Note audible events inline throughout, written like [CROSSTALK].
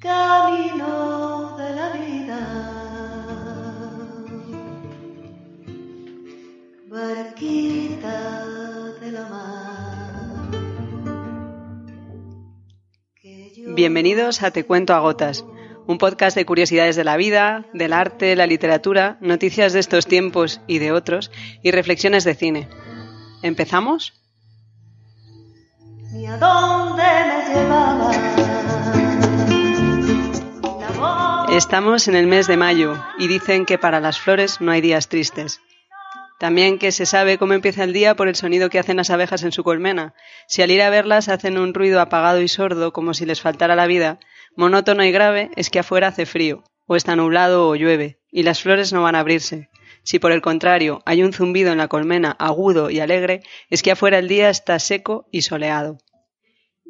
camino de la vida. Barquita de la mar. Bienvenidos a Te Cuento a Gotas, un podcast de curiosidades de la vida, del arte, la literatura, noticias de estos tiempos y de otros, y reflexiones de cine. ¿Empezamos? ni a dónde me llevaba. Estamos en el mes de mayo y dicen que para las flores no hay días tristes. También que se sabe cómo empieza el día por el sonido que hacen las abejas en su colmena. Si al ir a verlas hacen un ruido apagado y sordo como si les faltara la vida, monótono y grave es que afuera hace frío, o está nublado o llueve, y las flores no van a abrirse. Si por el contrario hay un zumbido en la colmena agudo y alegre, es que afuera el día está seco y soleado.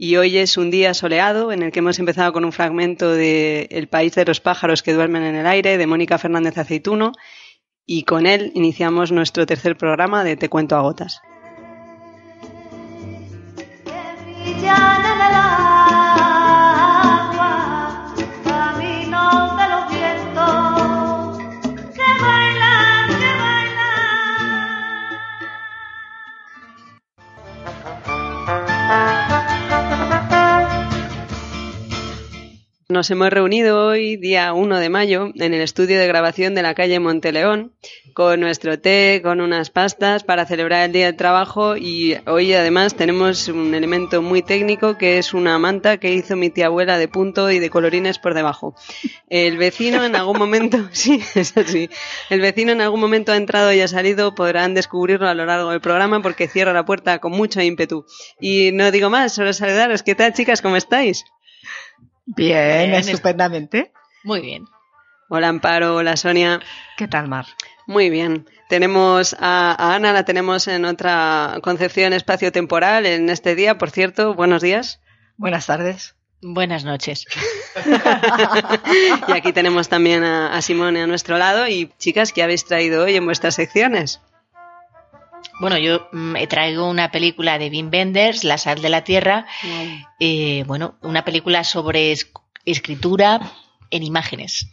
Y hoy es un día soleado en el que hemos empezado con un fragmento de El país de los pájaros que duermen en el aire de Mónica Fernández Aceituno y con él iniciamos nuestro tercer programa de Te cuento a gotas. Nos hemos reunido hoy, día 1 de mayo, en el estudio de grabación de la calle Monteleón, con nuestro té, con unas pastas para celebrar el Día del Trabajo y hoy además tenemos un elemento muy técnico que es una manta que hizo mi tía abuela de punto y de colorines por debajo. El vecino en algún momento, [LAUGHS] sí, es así, el vecino en algún momento ha entrado y ha salido, podrán descubrirlo a lo largo del programa porque cierra la puerta con mucho ímpetu. Y no digo más, solo saludaros. ¿Qué tal chicas? ¿Cómo estáis? Bien, Bien, estupendamente. Muy bien. Hola Amparo, hola Sonia. ¿Qué tal, Mar? Muy bien. Tenemos a, a Ana, la tenemos en otra concepción espacio-temporal en este día, por cierto. Buenos días. Buenas tardes. Buenas noches. [LAUGHS] y aquí tenemos también a, a Simone a nuestro lado. Y chicas, ¿qué habéis traído hoy en vuestras secciones? Bueno, yo mm, traigo una película de Wim Wenders, La sal de la tierra. Eh, bueno, una película sobre es- escritura en imágenes.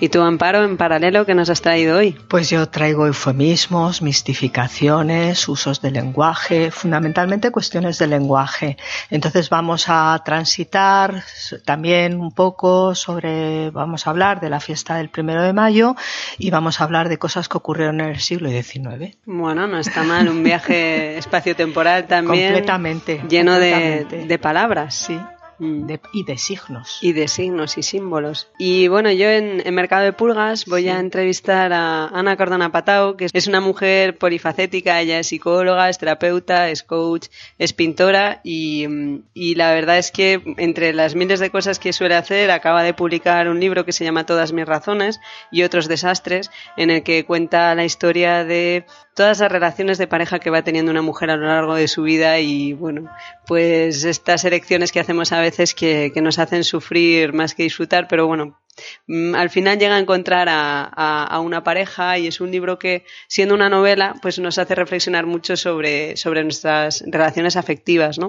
Y tú, Amparo, en paralelo, ¿qué nos has traído hoy? Pues yo traigo eufemismos, mistificaciones, usos del lenguaje, fundamentalmente cuestiones del lenguaje. Entonces vamos a transitar también un poco sobre, vamos a hablar de la fiesta del primero de mayo y vamos a hablar de cosas que ocurrieron en el siglo XIX. Bueno, no está mal. Un viaje [LAUGHS] espacio-temporal también. Completamente. Lleno de, completamente. de palabras. Sí. De- y de signos. y de signos y símbolos. Y bueno, yo en, en Mercado de Pulgas voy a entrevistar a Ana Cardona Patao, que es una mujer polifacética, ella es psicóloga, es terapeuta, es coach, es pintora y, mm, y la verdad es que entre las miles de cosas que suele hacer, acaba de publicar un libro que se llama Todas mis razones y otros desastres, en el que cuenta la historia de todas las relaciones de pareja que va teniendo una mujer a lo largo de su vida y bueno, pues estas elecciones que hacemos a veces que, que nos hacen sufrir más que disfrutar, pero bueno, al final llega a encontrar a, a- a una pareja y es un libro que, siendo una novela, pues nos hace reflexionar mucho sobre, sobre nuestras relaciones afectivas, ¿no?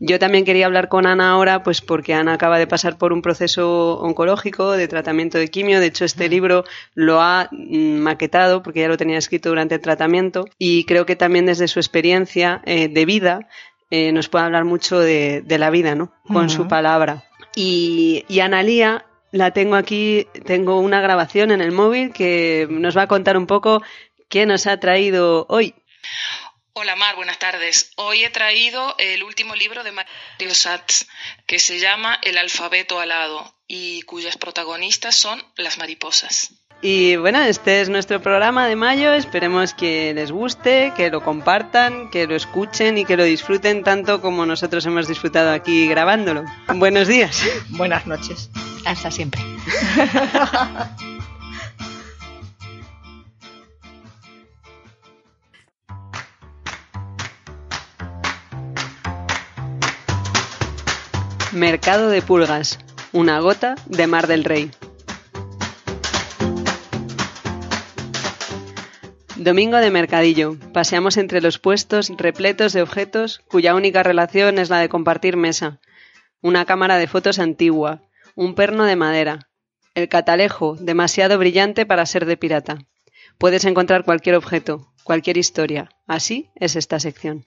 Yo también quería hablar con Ana ahora, pues porque Ana acaba de pasar por un proceso oncológico de tratamiento de quimio. De hecho, este libro lo ha mm, maquetado porque ya lo tenía escrito durante el tratamiento y creo que también desde su experiencia eh, de vida eh, nos puede hablar mucho de, de la vida, ¿no? Con su palabra. Y, y Analía la tengo aquí, tengo una grabación en el móvil que nos va a contar un poco qué nos ha traído hoy. Hola Mar, buenas tardes. Hoy he traído el último libro de Mario Satz, que se llama El alfabeto alado y cuyas protagonistas son las mariposas. Y bueno, este es nuestro programa de mayo. Esperemos que les guste, que lo compartan, que lo escuchen y que lo disfruten tanto como nosotros hemos disfrutado aquí grabándolo. Buenos días. Buenas noches. Hasta siempre. Mercado de pulgas. Una gota de Mar del Rey. Domingo de mercadillo. Paseamos entre los puestos repletos de objetos cuya única relación es la de compartir mesa. Una cámara de fotos antigua. un perno de madera. El catalejo, demasiado brillante para ser de pirata. Puedes encontrar cualquier objeto, cualquier historia. Así es esta sección.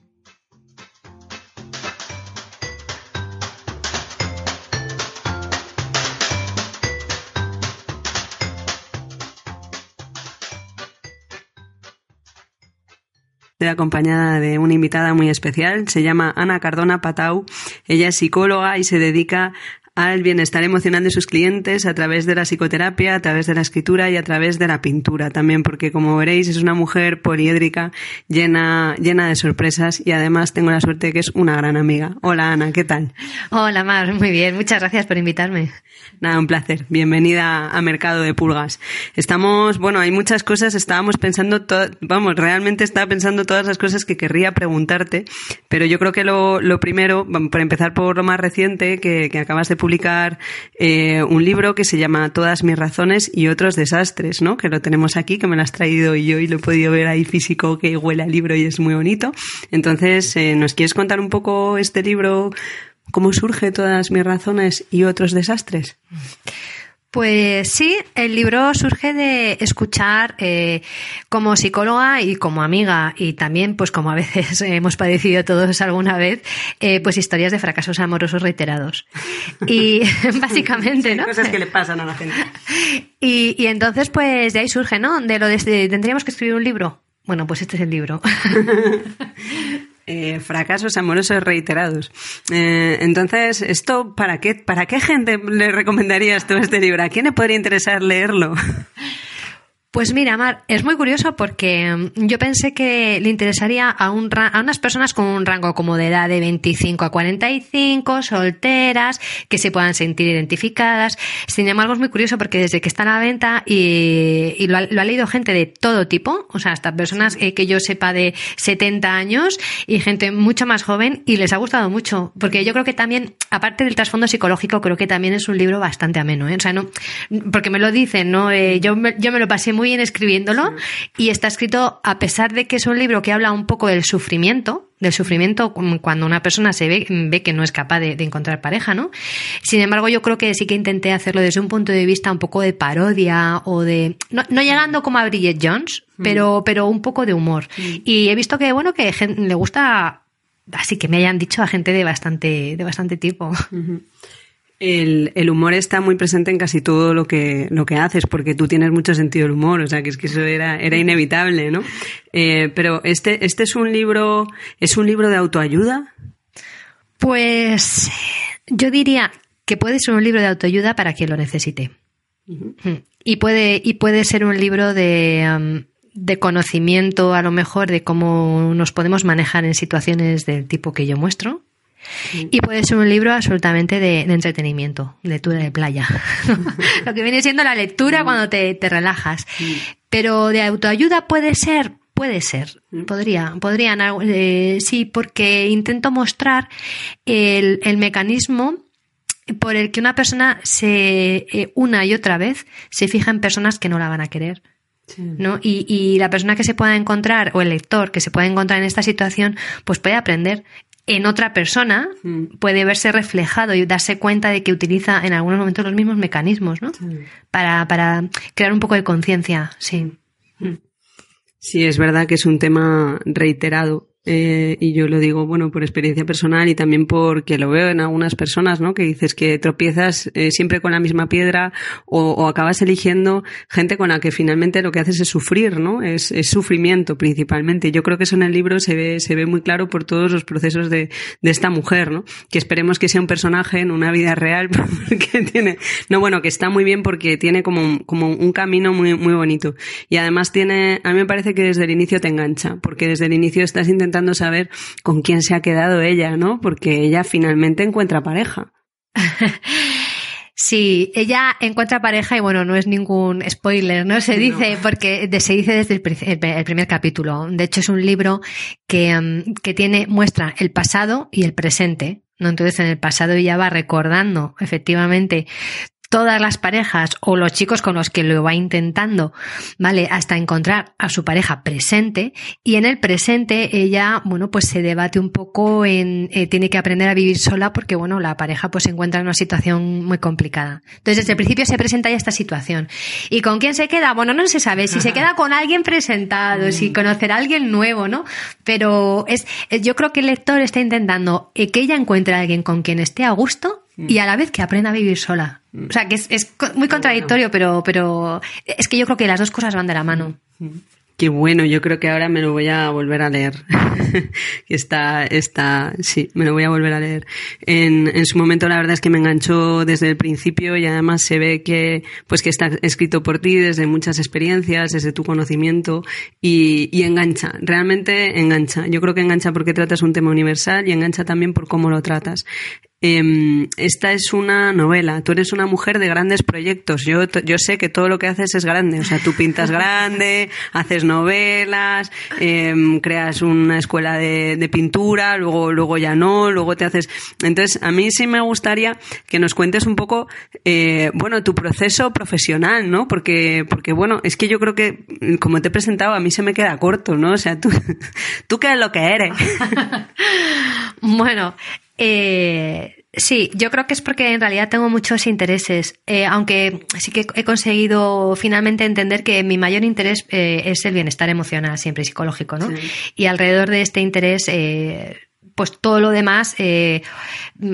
Estoy acompañada de una invitada muy especial, se llama Ana Cardona Patau. Ella es psicóloga y se dedica al bienestar emocional de sus clientes a través de la psicoterapia, a través de la escritura y a través de la pintura también, porque como veréis es una mujer poliédrica, llena, llena de sorpresas y además tengo la suerte de que es una gran amiga. Hola Ana, ¿qué tal? Hola Mar, muy bien, muchas gracias por invitarme. Nada, un placer. Bienvenida a Mercado de Pulgas. Estamos, bueno, hay muchas cosas, estábamos pensando, to- vamos, realmente estaba pensando todas las cosas que querría preguntarte, pero yo creo que lo, lo primero, por empezar por lo más reciente, que, que acabas de publicar eh, un libro que se llama Todas mis razones y otros desastres, ¿no? Que lo tenemos aquí, que me lo has traído yo y lo he podido ver ahí físico, que huele al libro y es muy bonito. Entonces, eh, ¿nos quieres contar un poco este libro? ¿Cómo surge todas mis razones y otros desastres? Pues sí, el libro surge de escuchar eh, como psicóloga y como amiga y también pues como a veces [LAUGHS] hemos padecido todos alguna vez, eh, pues historias de fracasos amorosos reiterados. Y [LAUGHS] básicamente, ¿no? Cosas que le pasan a la gente. Y, y entonces pues de ahí surge, ¿no? De lo de, de- tendríamos que escribir un libro. Bueno, pues este es el libro. [LAUGHS] Eh, fracasos amorosos reiterados. Eh, entonces, ¿esto para qué, para qué gente le recomendarías tú este libro? ¿A quién le podría interesar leerlo? [LAUGHS] Pues mira, Mar, es muy curioso porque mm, yo pensé que le interesaría a, un ra- a unas personas con un rango como de edad de 25 a 45, solteras, que se puedan sentir identificadas. Sin embargo, es muy curioso porque desde que está a la venta y, y lo, ha, lo ha leído gente de todo tipo, o sea, hasta personas eh, que yo sepa de 70 años y gente mucho más joven y les ha gustado mucho. Porque yo creo que también, aparte del trasfondo psicológico, creo que también es un libro bastante ameno, ¿eh? O sea, no, porque me lo dicen, ¿no? Eh, yo, me, yo me lo pasé muy bien escribiéndolo y está escrito, a pesar de que es un libro que habla un poco del sufrimiento, del sufrimiento cuando una persona se ve, ve que no es capaz de, de encontrar pareja, ¿no? Sin embargo, yo creo que sí que intenté hacerlo desde un punto de vista un poco de parodia o de, no, no llegando como a Bridget Jones, pero, pero un poco de humor. Y he visto que, bueno, que gen- le gusta, así que me hayan dicho a gente de bastante, de bastante tipo. El, el humor está muy presente en casi todo lo que, lo que haces, porque tú tienes mucho sentido del humor, o sea que es que eso era, era inevitable, ¿no? Eh, pero este, este es un libro, es un libro de autoayuda. Pues yo diría que puede ser un libro de autoayuda para quien lo necesite. Y puede, y puede ser un libro de, um, de conocimiento, a lo mejor, de cómo nos podemos manejar en situaciones del tipo que yo muestro. Y puede ser un libro absolutamente de, de entretenimiento, de lectura de playa. [LAUGHS] lo que viene siendo la lectura cuando te, te relajas. Pero de autoayuda puede ser, puede ser, podría, podrían, eh, sí, porque intento mostrar el, el mecanismo por el que una persona se eh, una y otra vez se fija en personas que no la van a querer. ¿no? Y, y la persona que se pueda encontrar, o el lector que se pueda encontrar en esta situación, pues puede aprender en otra persona, Mm. puede verse reflejado y darse cuenta de que utiliza en algunos momentos los mismos mecanismos, ¿no? Para, para crear un poco de conciencia, sí. Sí, es verdad que es un tema reiterado. Eh, y yo lo digo, bueno, por experiencia personal y también porque lo veo en algunas personas, ¿no? Que dices que tropiezas eh, siempre con la misma piedra o, acabas eligiendo gente con la que finalmente lo que haces es sufrir, ¿no? Es, sufrimiento principalmente. Yo creo que eso en el libro se ve, se ve muy claro por todos los procesos de, de esta mujer, ¿no? Que esperemos que sea un personaje en una vida real, [LAUGHS] porque tiene, no, bueno, que está muy bien porque tiene como, como un camino muy, muy bonito. Y además tiene, a mí me parece que desde el inicio te engancha, porque desde el inicio estás intentando saber con quién se ha quedado ella, ¿no? Porque ella finalmente encuentra pareja. [LAUGHS] Sí, ella encuentra pareja y bueno, no es ningún spoiler, ¿no? Se dice, porque se dice desde el- el primer capítulo. De hecho, es un libro que, mm, que tiene, muestra el pasado y el presente. ¿no? Entonces, en el pasado ella va recordando efectivamente todas las parejas o los chicos con los que lo va intentando, ¿vale? Hasta encontrar a su pareja presente y en el presente ella, bueno, pues se debate un poco en, eh, tiene que aprender a vivir sola porque, bueno, la pareja pues se encuentra en una situación muy complicada. Entonces, desde el principio se presenta ya esta situación. ¿Y con quién se queda? Bueno, no se sabe si se queda con alguien presentado, si conocerá a alguien nuevo, ¿no? Pero es, yo creo que el lector está intentando eh, que ella encuentre a alguien con quien esté a gusto y a la vez que aprenda a vivir sola. O sea, que es, muy contradictorio, pero, pero es que yo creo que las dos cosas van de la mano. Qué bueno, yo creo que ahora me lo voy a volver a leer. [LAUGHS] Está, está, sí, me lo voy a volver a leer. En, en su momento la verdad es que me enganchó desde el principio y además se ve que, pues que está escrito por ti desde muchas experiencias, desde tu conocimiento y, y engancha, realmente engancha. Yo creo que engancha porque tratas un tema universal y engancha también por cómo lo tratas. Em, esta es una novela. Tú eres una mujer de grandes proyectos. Yo, yo sé que todo lo que haces es grande. O sea, tú pintas grande, [LAUGHS] haces novelas, em, creas una escuela de, de pintura, luego, luego ya no, luego te haces. Entonces, a mí sí me gustaría que nos cuentes un poco, eh, bueno, tu proceso profesional, ¿no? Porque, porque bueno, es que yo creo que, como te he presentado, a mí se me queda corto, ¿no? O sea, tú, [LAUGHS] tú qué es lo que eres. [LAUGHS] Bueno, eh, sí, yo creo que es porque en realidad tengo muchos intereses, eh, aunque sí que he conseguido finalmente entender que mi mayor interés eh, es el bienestar emocional, siempre psicológico, ¿no? Sí. Y alrededor de este interés, eh, pues todo lo demás eh,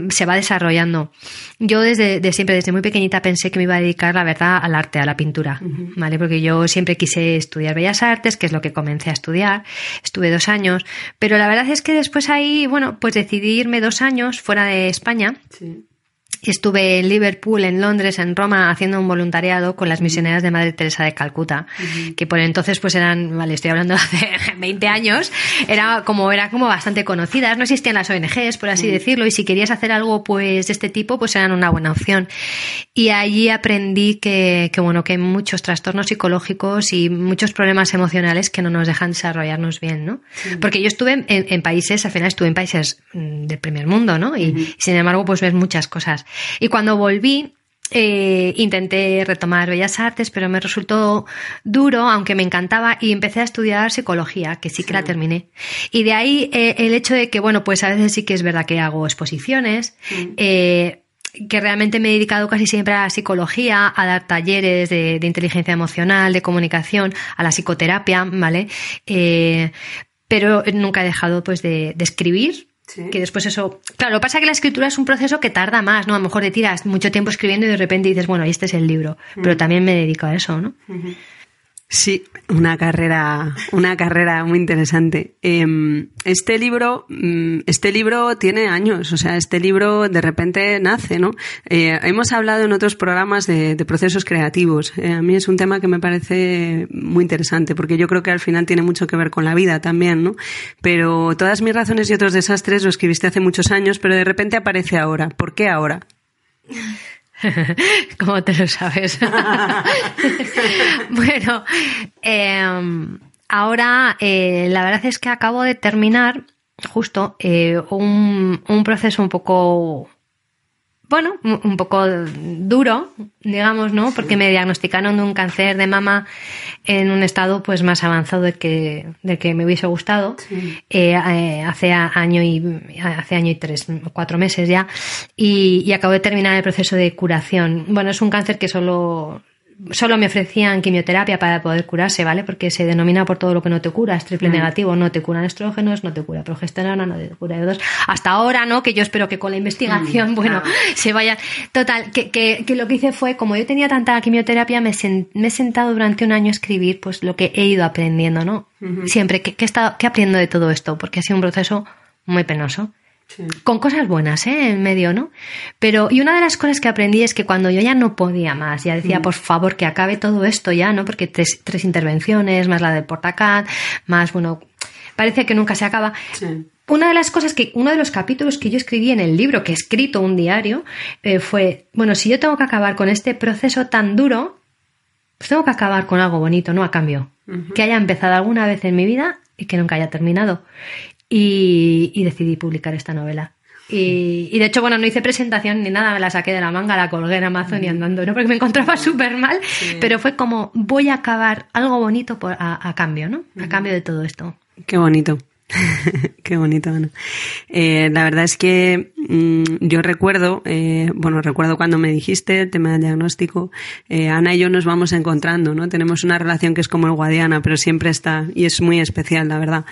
se va desarrollando. Yo desde de siempre, desde muy pequeñita, pensé que me iba a dedicar, la verdad, al arte, a la pintura, ¿vale? Porque yo siempre quise estudiar Bellas Artes, que es lo que comencé a estudiar. Estuve dos años, pero la verdad es que después ahí, bueno, pues decidí irme dos años fuera de España. Sí. Estuve en Liverpool, en Londres, en Roma, haciendo un voluntariado con las misioneras de Madre Teresa de Calcuta, que por entonces pues eran, vale, estoy hablando de [LAUGHS] hace 20 años, era como, era como bastante conocidas, no existían las ONGs, por así decirlo, y si querías hacer algo pues de este tipo, pues eran una buena opción. Y allí aprendí que, que bueno, que hay muchos trastornos psicológicos y muchos problemas emocionales que no nos dejan desarrollarnos bien, ¿no? Porque yo estuve en, en países, al final estuve en países mm, del primer mundo, ¿no? Y sin embargo, pues ves muchas cosas. Y cuando volví, eh, intenté retomar Bellas Artes, pero me resultó duro, aunque me encantaba, y empecé a estudiar psicología, que sí que la terminé. Y de ahí eh, el hecho de que, bueno, pues a veces sí que es verdad que hago exposiciones, eh, que realmente me he dedicado casi siempre a la psicología, a dar talleres de, de inteligencia emocional, de comunicación, a la psicoterapia, ¿vale? Eh, pero nunca he dejado pues de, de escribir. Sí. Que después eso. Claro, lo que pasa es que la escritura es un proceso que tarda más, ¿no? A lo mejor te tiras mucho tiempo escribiendo y de repente dices, bueno, y este es el libro. Pero también me dedico a eso, ¿no? Sí, una carrera, una carrera muy interesante. Eh, este libro, mm, este libro tiene años, o sea, este libro de repente nace, ¿no? Eh, hemos hablado en otros programas de, de procesos creativos. Eh, a mí es un tema que me parece muy interesante porque yo creo que al final tiene mucho que ver con la vida también, ¿no? Pero todas mis razones y otros desastres lo escribiste hace muchos años, pero de repente aparece ahora. ¿Por qué ahora? [LAUGHS] ¿Cómo te lo sabes? [LAUGHS] bueno, eh, ahora eh, la verdad es que acabo de terminar justo eh, un, un proceso un poco bueno, un poco duro, digamos, ¿no? Porque me diagnosticaron de un cáncer de mama en un estado pues más avanzado del que, del que me hubiese gustado. Eh, eh, hace año y hace año y tres, cuatro meses ya. Y, y acabo de terminar el proceso de curación. Bueno, es un cáncer que solo Solo me ofrecían quimioterapia para poder curarse, ¿vale? Porque se denomina por todo lo que no te cura, es triple negativo, no te curan estrógenos, no te cura progesterona, no te cura E2. Hasta ahora, ¿no? Que yo espero que con la investigación, bueno, se vaya. Total, que, que, que lo que hice fue, como yo tenía tanta quimioterapia, me, sen- me he sentado durante un año a escribir pues lo que he ido aprendiendo, ¿no? Siempre, que, que he estado, que aprendo de todo esto, porque ha sido un proceso muy penoso con cosas buenas, ¿eh? En medio, ¿no? Pero, y una de las cosas que aprendí es que cuando yo ya no podía más, ya decía, por favor, que acabe todo esto ya, ¿no? Porque tres, tres intervenciones, más la del portacat, más, bueno, parece que nunca se acaba. Sí. Una de las cosas que, uno de los capítulos que yo escribí en el libro, que he escrito un diario, eh, fue, bueno, si yo tengo que acabar con este proceso tan duro, pues tengo que acabar con algo bonito, ¿no? A cambio. Que haya empezado alguna vez en mi vida y que nunca haya terminado. Y, y decidí publicar esta novela. Y, y de hecho, bueno, no hice presentación ni nada, me la saqué de la manga, la colgué en Amazon y andando, ¿no? Porque me encontraba súper mal, pero fue como, voy a acabar algo bonito por- a, a cambio, ¿no? A cambio de todo esto. Qué bonito. [LAUGHS] Qué bonito, Ana. Eh, la verdad es que mm, yo recuerdo, eh, bueno, recuerdo cuando me dijiste el tema del diagnóstico, eh, Ana y yo nos vamos encontrando, ¿no? Tenemos una relación que es como el Guadiana, pero siempre está, y es muy especial, la verdad.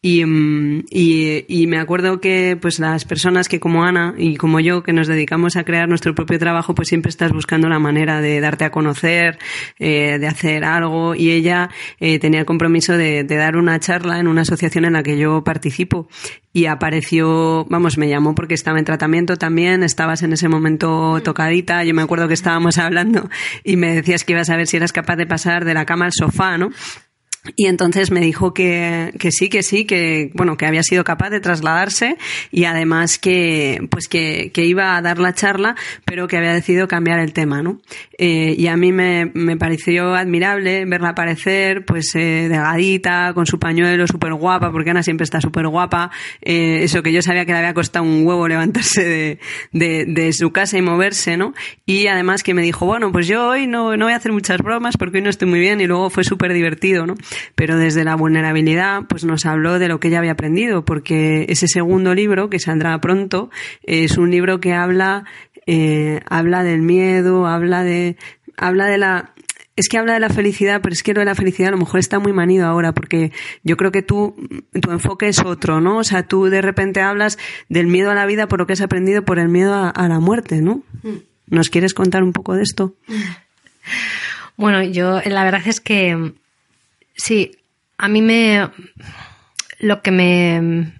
Y, mm, y, y me acuerdo que pues las personas que como Ana y como yo que nos dedicamos a crear nuestro propio trabajo pues siempre estás buscando la manera de darte a conocer, eh, de hacer algo. Y ella eh, tenía el compromiso de, de dar una charla en una asociación en la que yo participo. Y apareció, vamos, me llamó porque estaba en tratamiento también, estabas en ese momento tocadita, yo me acuerdo que estábamos hablando y me decías que ibas a ver si eras capaz de pasar de la cama al sofá, ¿no? Y entonces me dijo que, que sí, que sí, que bueno, que había sido capaz de trasladarse y además que pues que, que iba a dar la charla, pero que había decidido cambiar el tema, ¿no? Eh, y a mí me, me pareció admirable verla aparecer, pues eh, delgadita, con su pañuelo, súper guapa, porque Ana siempre está súper guapa. Eh, eso que yo sabía que le había costado un huevo levantarse de, de, de su casa y moverse, ¿no? Y además que me dijo, bueno, pues yo hoy no, no voy a hacer muchas bromas porque hoy no estoy muy bien y luego fue súper divertido, ¿no? Pero desde la vulnerabilidad, pues nos habló de lo que ella había aprendido, porque ese segundo libro, que saldrá pronto, es un libro que habla, eh, habla del miedo, habla de, habla de la, es que habla de la felicidad, pero es que lo de la felicidad a lo mejor está muy manido ahora, porque yo creo que tú, tu enfoque es otro, ¿no? O sea, tú de repente hablas del miedo a la vida por lo que has aprendido por el miedo a, a la muerte, ¿no? ¿Nos quieres contar un poco de esto? [LAUGHS] Bueno, yo la verdad es que sí, a mí me lo que me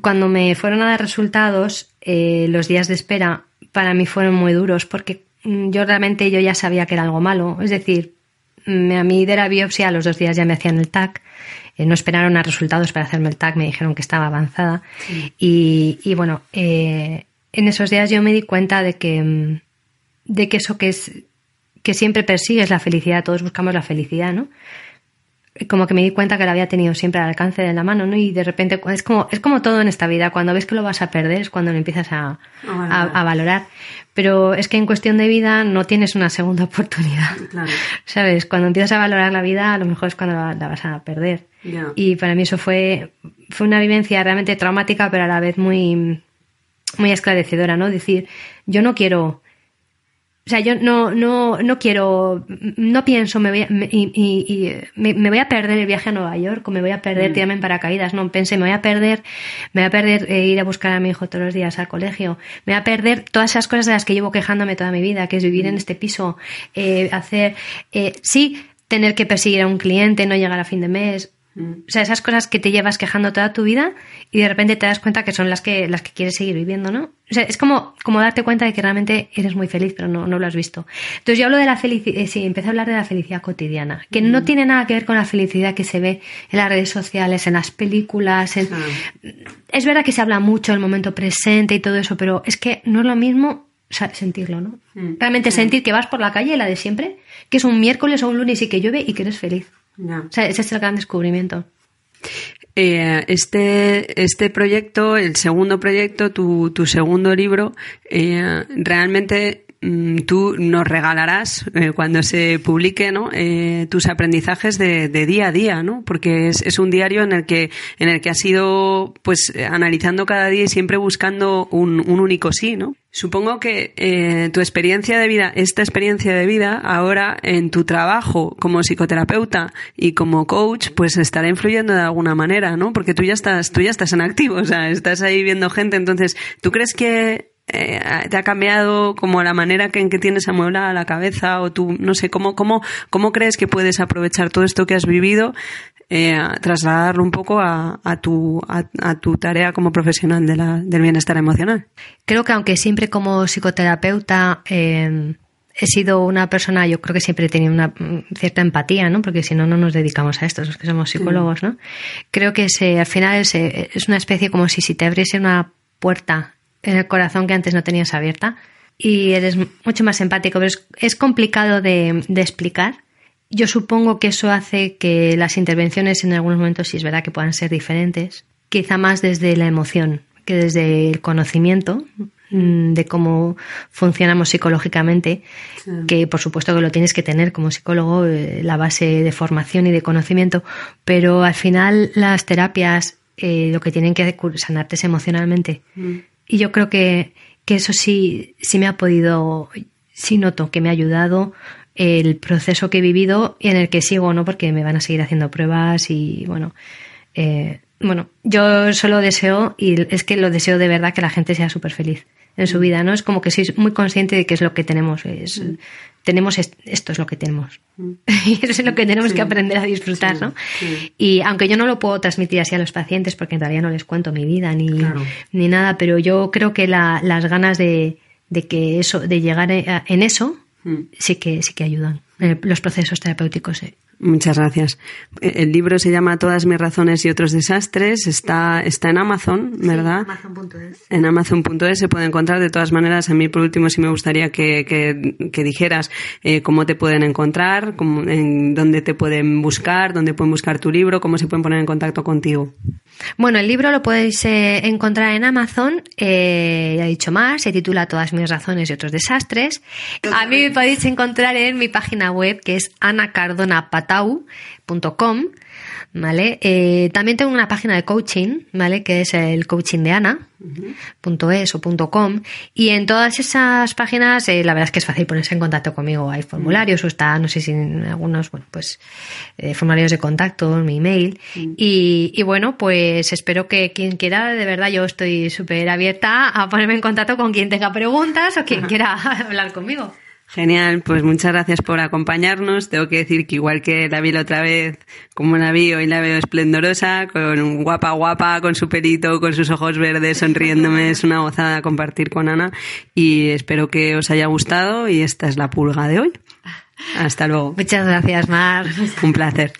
cuando me fueron a dar resultados eh, los días de espera para mí fueron muy duros porque mm, yo realmente yo ya sabía que era algo malo, es decir, mm, a mí de la biopsia a los dos días ya me hacían el TAC, eh, no esperaron a resultados para hacerme el TAC, me dijeron que estaba avanzada. Y, y bueno, eh, en esos días yo me di cuenta de que mm, de que eso que es que siempre persigues la felicidad, todos buscamos la felicidad, ¿no? Como que me di cuenta que la había tenido siempre al alcance de la mano, ¿no? Y de repente es como, es como todo en esta vida, cuando ves que lo vas a perder es cuando lo empiezas a, a, a valorar. Pero es que en cuestión de vida no tienes una segunda [LAUGHS] oportunidad. Claro. ¿Sabes? Cuando empiezas a valorar la vida, a lo mejor es cuando la, la vas a perder. Y para mí eso fue, fue una vivencia realmente traumática, pero a la vez muy, muy esclarecedora, ¿no? Decir, yo no quiero, o sea, yo no, no, no quiero, no pienso, me voy a, me, y, me, me voy a perder el viaje a Nueva York, o me voy a perder tirarme en paracaídas, no, pensé, me voy a perder, me voy a perder eh, ir a buscar a mi hijo todos los días al colegio, me voy a perder todas esas cosas de las que llevo quejándome toda mi vida, que es vivir en este piso, eh, hacer, eh, sí, tener que perseguir a un cliente, no llegar a fin de mes, o sea, esas cosas que te llevas quejando toda tu vida y de repente te das cuenta que son las que, las que quieres seguir viviendo, ¿no? O sea, es como, como darte cuenta de que realmente eres muy feliz, pero no, no lo has visto. Entonces yo hablo de la felicidad, sí, empecé a hablar de la felicidad cotidiana, que no tiene nada que ver con la felicidad que se ve en las redes sociales, en las películas, en... Es verdad que se habla mucho del momento presente y todo eso, pero es que no es lo mismo sentirlo, ¿no? Realmente sentir que vas por la calle, la de siempre, que es un miércoles o un lunes y que llueve y que eres feliz. Ya. O sea, ese es el gran descubrimiento. Eh, este, este proyecto, el segundo proyecto, tu, tu segundo libro, eh, realmente mm, tú nos regalarás eh, cuando se publique ¿no? Tus aprendizajes de, de día a día, ¿no? porque es, es un diario en el que en el que has ido pues analizando cada día y siempre buscando un, un único sí, ¿no? Supongo que eh, tu experiencia de vida, esta experiencia de vida, ahora en tu trabajo como psicoterapeuta y como coach, pues estará influyendo de alguna manera, ¿no? Porque tú ya estás, tú ya estás en activo, o sea, estás ahí viendo gente. Entonces, ¿tú crees que eh, te ha cambiado como la manera que, en que tienes amueblada la cabeza o tú, no sé, cómo, cómo, cómo crees que puedes aprovechar todo esto que has vivido, eh, trasladarlo un poco a, a tu, a, a tu tarea como profesional de la, del bienestar emocional? Creo que aunque siempre como psicoterapeuta eh, he sido una persona, yo creo que siempre he tenido una mm, cierta empatía, ¿no? Porque si no, no nos dedicamos a esto, los que somos psicólogos, ¿no? Creo que se, al final es, es una especie como si, si te abriese una puerta en el corazón que antes no tenías abierta y eres mucho más empático, pero es, es complicado de, de explicar. Yo supongo que eso hace que las intervenciones en algunos momentos, sí es verdad que puedan ser diferentes, quizá más desde la emoción, que desde el conocimiento mm, de cómo funcionamos psicológicamente, que por supuesto que lo tienes que tener como psicólogo, eh, la base de formación y de conocimiento, pero al final las terapias eh, lo que tienen que hacer es sanarte es emocionalmente. Y yo creo que, que eso sí, sí me ha podido, sí noto que me ha ayudado el proceso que he vivido y en el que sigo, ¿no? Porque me van a seguir haciendo pruebas y bueno, eh, bueno, yo solo deseo, y es que lo deseo de verdad, que la gente sea súper feliz en su vida, ¿no? Es como que soy muy consciente de que es lo que tenemos, es, tenemos est- esto es lo que tenemos. [LAUGHS] y eso es lo que tenemos que aprender a disfrutar, ¿no? Y aunque yo no lo puedo transmitir así a los pacientes, porque todavía no les cuento mi vida ni, Claro. ni nada, pero yo creo que la- las ganas de, de que eso, de llegar a- en eso, Mm. sí que, sí que ayudan. Eh, los procesos terapéuticos, eh. Muchas gracias. Eh, El libro se llama Todas mis razones y otros desastres. Está, está en Amazon, ¿verdad? En Amazon.es se puede encontrar. De todas maneras, a mí por último sí me gustaría que, que- que dijeras eh, cómo te pueden encontrar, cómo- en dónde te pueden buscar, dónde pueden buscar tu libro, cómo se pueden poner en contacto contigo. Bueno, el libro lo podéis eh, encontrar en Amazon, eh, ya he dicho más, se titula Todas mis razones y otros desastres. A mí me podéis encontrar en mi página web que es anacardonapatau.com, ¿vale? Eh, también tengo una página de coaching, ¿vale? Que es el coaching de Ana. punto .es o punto .com y en todas esas páginas eh, la verdad es que es fácil ponerse en contacto conmigo hay formularios o está no sé si en algunos bueno pues eh, formularios de contacto mi email y, y bueno pues espero que quien quiera de verdad yo estoy súper abierta a ponerme en contacto con quien tenga preguntas o quien quiera [LAUGHS] hablar conmigo Genial, pues muchas gracias por acompañarnos. Tengo que decir que igual que la vi la otra vez, como la vi, hoy la veo esplendorosa, con guapa guapa, con su pelito, con sus ojos verdes, sonriéndome. Es una gozada compartir con Ana y espero que os haya gustado y esta es la pulga de hoy. Hasta luego. muchas gracias Mar Un placer.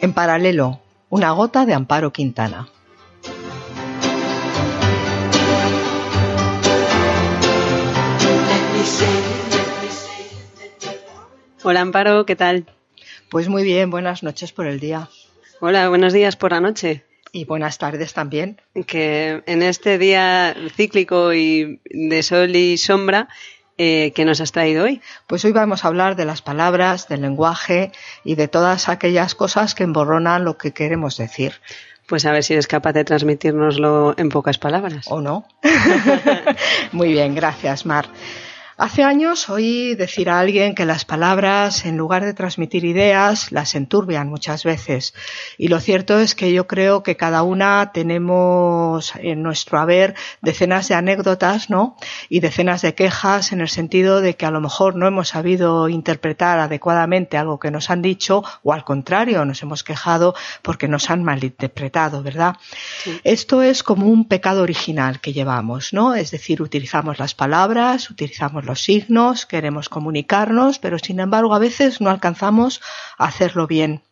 En paralelo, una gota de Amparo Quintana. Hola Amparo, ¿qué tal? Pues muy bien, buenas noches por el día. Hola, buenos días por la noche. Y buenas tardes también. Que en este día cíclico y de sol y sombra, eh, ¿qué nos has traído hoy? Pues hoy vamos a hablar de las palabras, del lenguaje y de todas aquellas cosas que emborronan lo que queremos decir. Pues a ver si eres capaz de transmitirnoslo en pocas palabras. ¿O no? [LAUGHS] Muy bien, gracias, Mar. Hace años oí decir a alguien que las palabras, en lugar de transmitir ideas, las enturbian muchas veces. Y lo cierto es que yo creo que cada una tenemos en nuestro haber decenas de anécdotas, ¿no? Y decenas de quejas en el sentido de que a lo mejor no hemos sabido interpretar adecuadamente algo que nos han dicho o al contrario, nos hemos quejado porque nos han malinterpretado, ¿verdad? Esto es como un pecado original que llevamos, ¿no? Es decir, utilizamos las palabras, utilizamos los signos, queremos comunicarnos, pero sin embargo a veces no alcanzamos a hacerlo bien.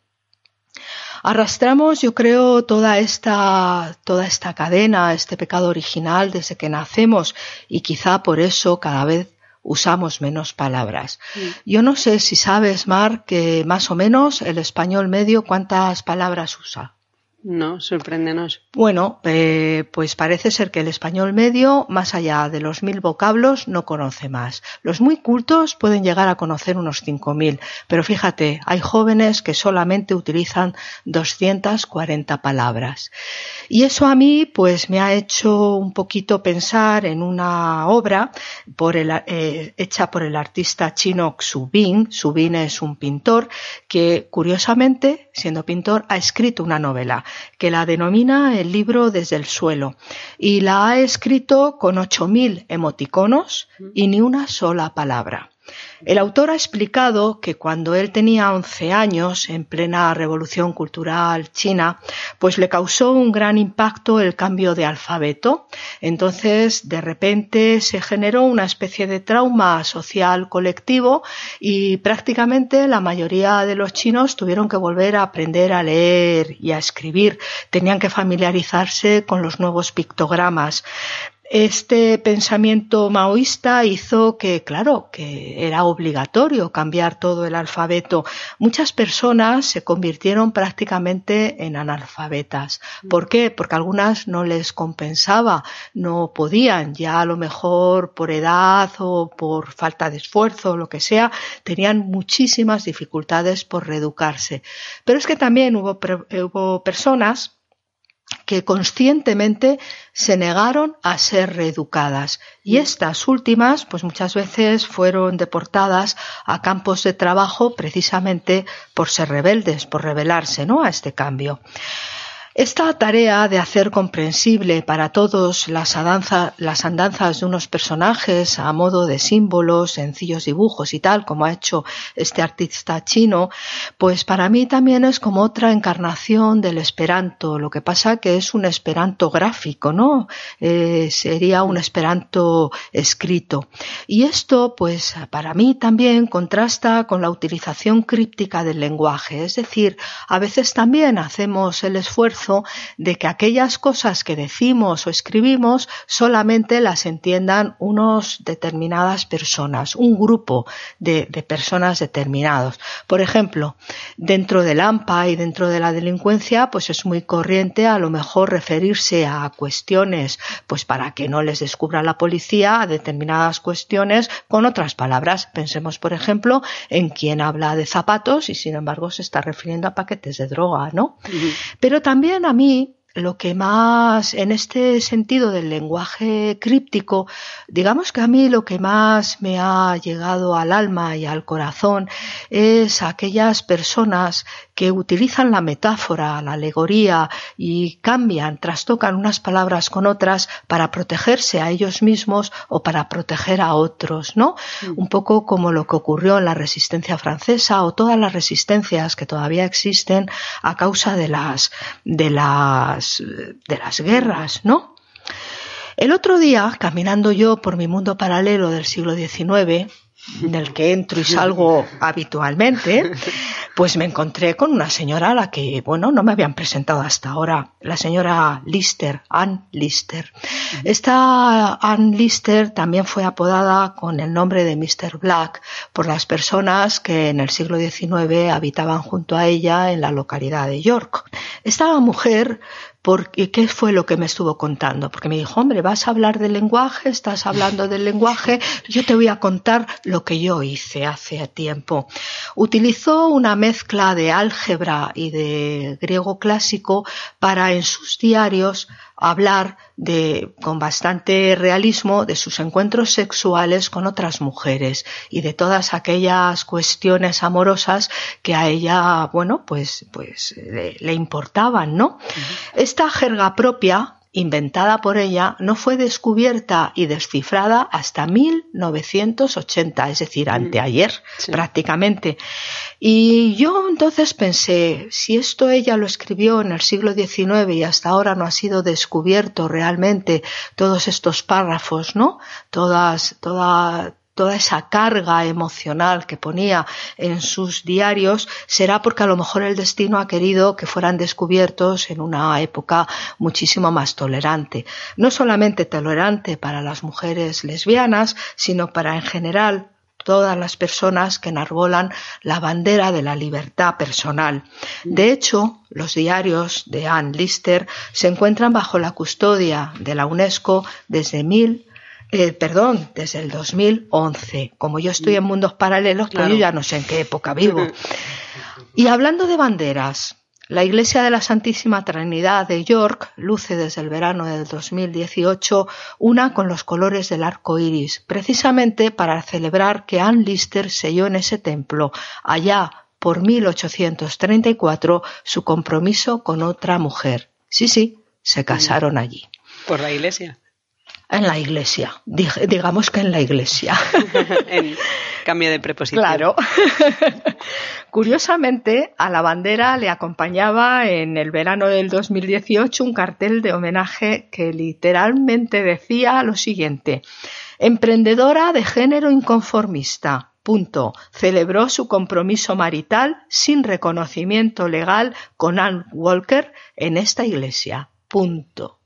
Arrastramos, yo creo, toda esta, toda esta cadena, este pecado original desde que nacemos y quizá por eso cada vez usamos menos palabras. Yo no sé si sabes, Mar, que más o menos el español medio cuántas palabras usa. No, sorpréndenos. Bueno, eh, pues parece ser que el español medio, más allá de los mil vocablos, no conoce más. Los muy cultos pueden llegar a conocer unos cinco mil, pero fíjate, hay jóvenes que solamente utilizan 240 palabras. Y eso a mí, pues me ha hecho un poquito pensar en una obra eh, hecha por el artista chino Xu Bin. Xu Bin es un pintor que, curiosamente, siendo pintor, ha escrito una novela que la denomina el libro desde el suelo y la ha escrito con 8.000 emoticonos y ni una sola palabra. El autor ha explicado que cuando él tenía 11 años, en plena revolución cultural china, pues le causó un gran impacto el cambio de alfabeto. Entonces, de repente se generó una especie de trauma social colectivo y prácticamente la mayoría de los chinos tuvieron que volver a aprender a leer y a escribir. Tenían que familiarizarse con los nuevos pictogramas Este pensamiento maoísta hizo que, claro, que era obligatorio cambiar todo el alfabeto. Muchas personas se convirtieron prácticamente en analfabetas. ¿Por qué? Porque algunas no les compensaba, no podían, ya a lo mejor por edad o por falta de esfuerzo o lo que sea, tenían muchísimas dificultades por reeducarse. Pero es que también hubo, hubo personas que conscientemente se negaron a ser reeducadas y estas últimas pues muchas veces fueron deportadas a campos de trabajo precisamente por ser rebeldes, por rebelarse, ¿no? a este cambio. Esta tarea de hacer comprensible para todos las, las, andanzas de unos personajes a modo de símbolos, sencillos dibujos y tal, como ha hecho este artista chino, pues para mí también es como otra encarnación del esperanto. Lo que pasa que es un esperanto gráfico, ¿no? Eh, sería un esperanto escrito. Y esto, pues para mí también contrasta con la utilización críptica del lenguaje. Es decir, a veces también hacemos el esfuerzo de que aquellas cosas que decimos o escribimos solamente las entiendan unos determinadas personas, un grupo de, personas determinados. Por ejemplo, dentro del AMPA y dentro de la delincuencia, pues es muy corriente a lo mejor referirse a cuestiones, pues para que no les descubra la policía, a determinadas cuestiones con otras palabras. Pensemos, por ejemplo, en quien habla de zapatos y sin embargo se está refiriendo a paquetes de droga, ¿no? Pero también a mí lo que más, en este sentido del lenguaje críptico, digamos que a mí lo que más me ha llegado al alma y al corazón es aquellas personas que utilizan la metáfora, la alegoría y cambian, trastocan unas palabras con otras para protegerse a ellos mismos o para proteger a otros, ¿no? Mm. Un poco como lo que ocurrió en la resistencia francesa o todas las resistencias que todavía existen a causa de las, de las, de las guerras, ¿no? El otro día, caminando yo por mi mundo paralelo del siglo XIX, en el que entro y salgo habitualmente, pues me encontré con una señora a la que, bueno, no me habían presentado hasta ahora, la señora Lister, Ann Lister. Esta Ann Lister también fue apodada con el nombre de Mr. Black por las personas que en el siglo XIX habitaban junto a ella en la localidad de York. Esta mujer porque, ¿qué fue lo que me estuvo contando? Porque me dijo, hombre, vas a hablar del lenguaje, estás hablando del lenguaje, yo te voy a contar lo que yo hice hace tiempo. Utilizó una mezcla de álgebra y de griego clásico para en sus diarios hablar de, con bastante realismo de sus encuentros sexuales con otras mujeres y de todas aquellas cuestiones amorosas que a ella, bueno, pues, pues le, importaban, ¿no? Esta jerga propia inventada por ella, no fue descubierta y descifrada hasta 1980, es decir, mm. anteayer prácticamente. Y yo entonces pensé, si esto ella lo escribió en el siglo XIX y hasta ahora no ha sido descubierto realmente todos estos párrafos, ¿no? Todas, toda, toda esa carga emocional que ponía en sus diarios será porque a lo mejor el destino ha querido que fueran descubiertos en una época muchísimo más tolerante. No solamente tolerante para las mujeres lesbianas, sino para en general todas las personas que enarbolan la bandera de la libertad personal. De hecho, los diarios de Anne Lister se encuentran bajo la custodia de la UNESCO desde mil eh, perdón, desde el 2011. Como yo estoy en mundos paralelos, pues yo ya no sé en qué época vivo. [LAUGHS] Y hablando de banderas, la Iglesia de la Santísima Trinidad de York luce desde el verano del 2018 una con los colores del arco iris, precisamente para celebrar que Ann Lister selló en ese templo, allá por 1834, su compromiso con otra mujer. Sí, sí, se casaron allí. ¿Por la Iglesia? En la iglesia, digamos que en la iglesia. [LAUGHS] en cambio de preposición. Claro. [LAUGHS] Curiosamente, a la bandera le acompañaba en el verano del 2018 un cartel de homenaje que literalmente decía lo siguiente: Emprendedora de género inconformista. Punto. Celebró su compromiso marital sin reconocimiento legal con Ann Walker en esta iglesia. Punto.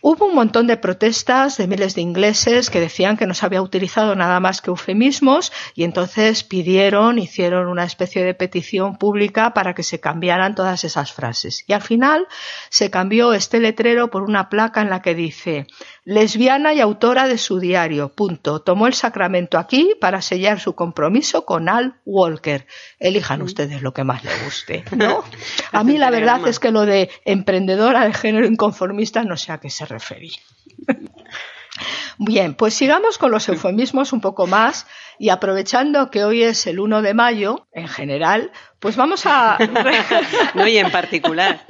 Hubo un montón de protestas de miles de ingleses que decían que no se había utilizado nada más que eufemismos y entonces pidieron, hicieron una especie de petición pública para que se cambiaran todas esas frases. Y al final se cambió este letrero por una placa en la que dice lesbiana y autora de su diario, punto. Tomó el sacramento aquí para sellar su compromiso con Al Walker. Elijan ustedes lo que más les guste, [LAUGHS] ¿no? A mí la verdad es que lo de emprendedora de género inconformista no sé a qué se refería. [LAUGHS] Bien, pues sigamos con los eufemismos un poco más y aprovechando que hoy es el 1 de mayo, en general, pues vamos a... [LAUGHS] no, y en particular.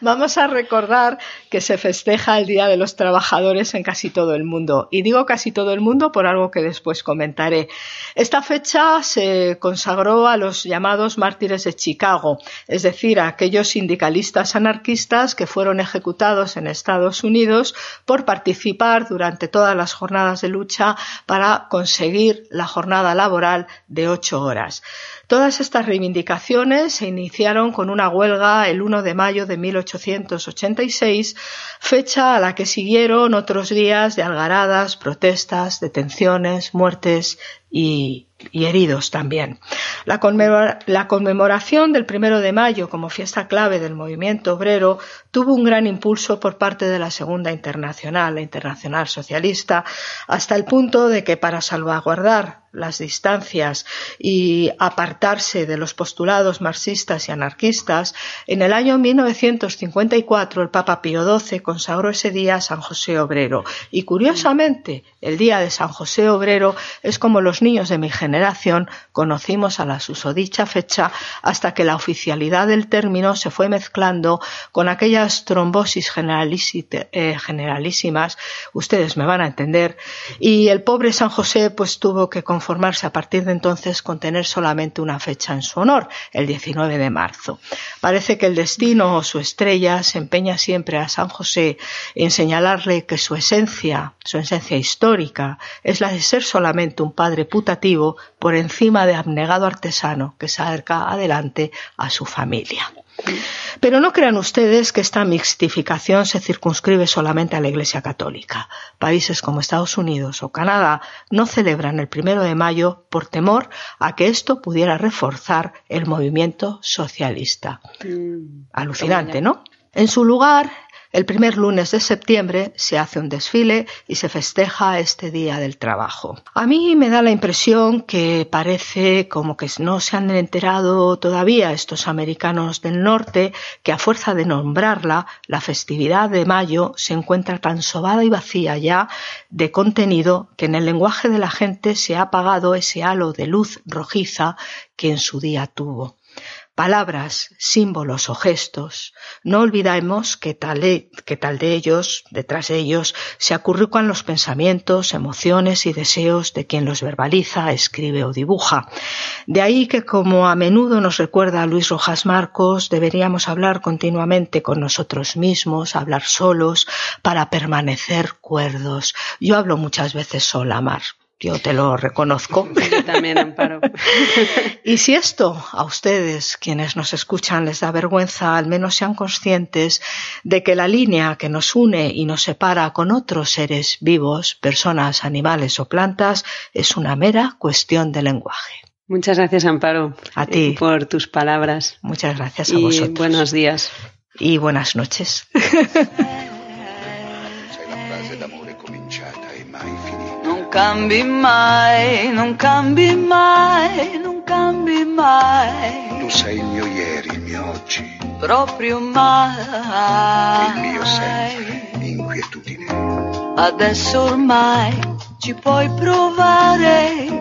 Vamos a recordar que se festeja el Día de los Trabajadores en casi todo el mundo. Y digo casi todo el mundo por algo que después comentaré. Esta fecha se consagró a los llamados mártires de Chicago, es decir, a aquellos sindicalistas anarquistas que fueron ejecutados en Estados Unidos por participar durante todas las jornadas de lucha para conseguir la jornada laboral de ocho horas. Todas estas reivindicaciones se iniciaron con una huelga el 1 de mayo de 1886, fecha a la que siguieron otros días de algaradas, protestas, detenciones, muertes y, heridos también. La, la, conmemoración del primero de mayo como fiesta clave del movimiento obrero tuvo un gran impulso por parte de la Segunda Internacional, la Internacional Socialista, hasta el punto de que para salvaguardar las distancias y apartarse de los postulados marxistas y anarquistas, en el año 1954 el Papa Pío XII consagró ese día a San José Obrero. Y curiosamente, el día de San José Obrero es como los niños de mi generación conocimos a la susodicha fecha hasta que la oficialidad del término se fue mezclando con aquellas trombosis eh, generalísimas, ustedes me van a entender, y el pobre San José pues tuvo que conformarse a partir de entonces con tener solamente una fecha en su honor, el 19 de marzo. Parece que el destino o su estrella se empeña siempre a San José en señalarle que su esencia, su esencia histórica, es la de ser solamente un padre putativo por encima de abnegado artesano que acerca adelante a su familia. Pero no crean ustedes que esta mixtificación se circunscribe solamente a la Iglesia Católica. Países como Estados Unidos o Canadá no celebran el primero de mayo por temor a que esto pudiera reforzar el movimiento socialista. Mm. Alucinante, ¿no? En su lugar, el primer lunes de septiembre se hace un desfile y se festeja este Día del Trabajo. A mí me da la impresión que parece como que no se han enterado todavía estos americanos del norte que a fuerza de nombrarla, la festividad de mayo se encuentra tan sobada y vacía ya de contenido que en el lenguaje de la gente se ha apagado ese halo de luz rojiza que en su día tuvo palabras, símbolos o gestos, no olvidemos que tal, de, que tal de ellos, detrás de ellos, se acurrucan los pensamientos, emociones y deseos de quien los verbaliza, escribe o dibuja. De ahí que, como a menudo nos recuerda Luis Rojas Marcos, deberíamos hablar continuamente con nosotros mismos, hablar solos, para permanecer cuerdos. Yo hablo muchas veces sola, Mar. Yo te lo reconozco. [LAUGHS] Yo también, Amparo. [LAUGHS] y si esto a ustedes, quienes nos escuchan, les da vergüenza, al menos sean conscientes de que la línea que nos une y nos separa con otros seres vivos, personas, animales o plantas, es una mera cuestión de lenguaje. Muchas gracias, Amparo. A ti. Por tus palabras. Muchas gracias a vosotros. Buenos días. Y buenas noches. [LAUGHS] cambi mai, non cambi mai, non cambi mai. Tu sei il mio ieri, il mio oggi. Proprio mai. Il mio sempre, inquietudine. Adesso ormai ci puoi provare.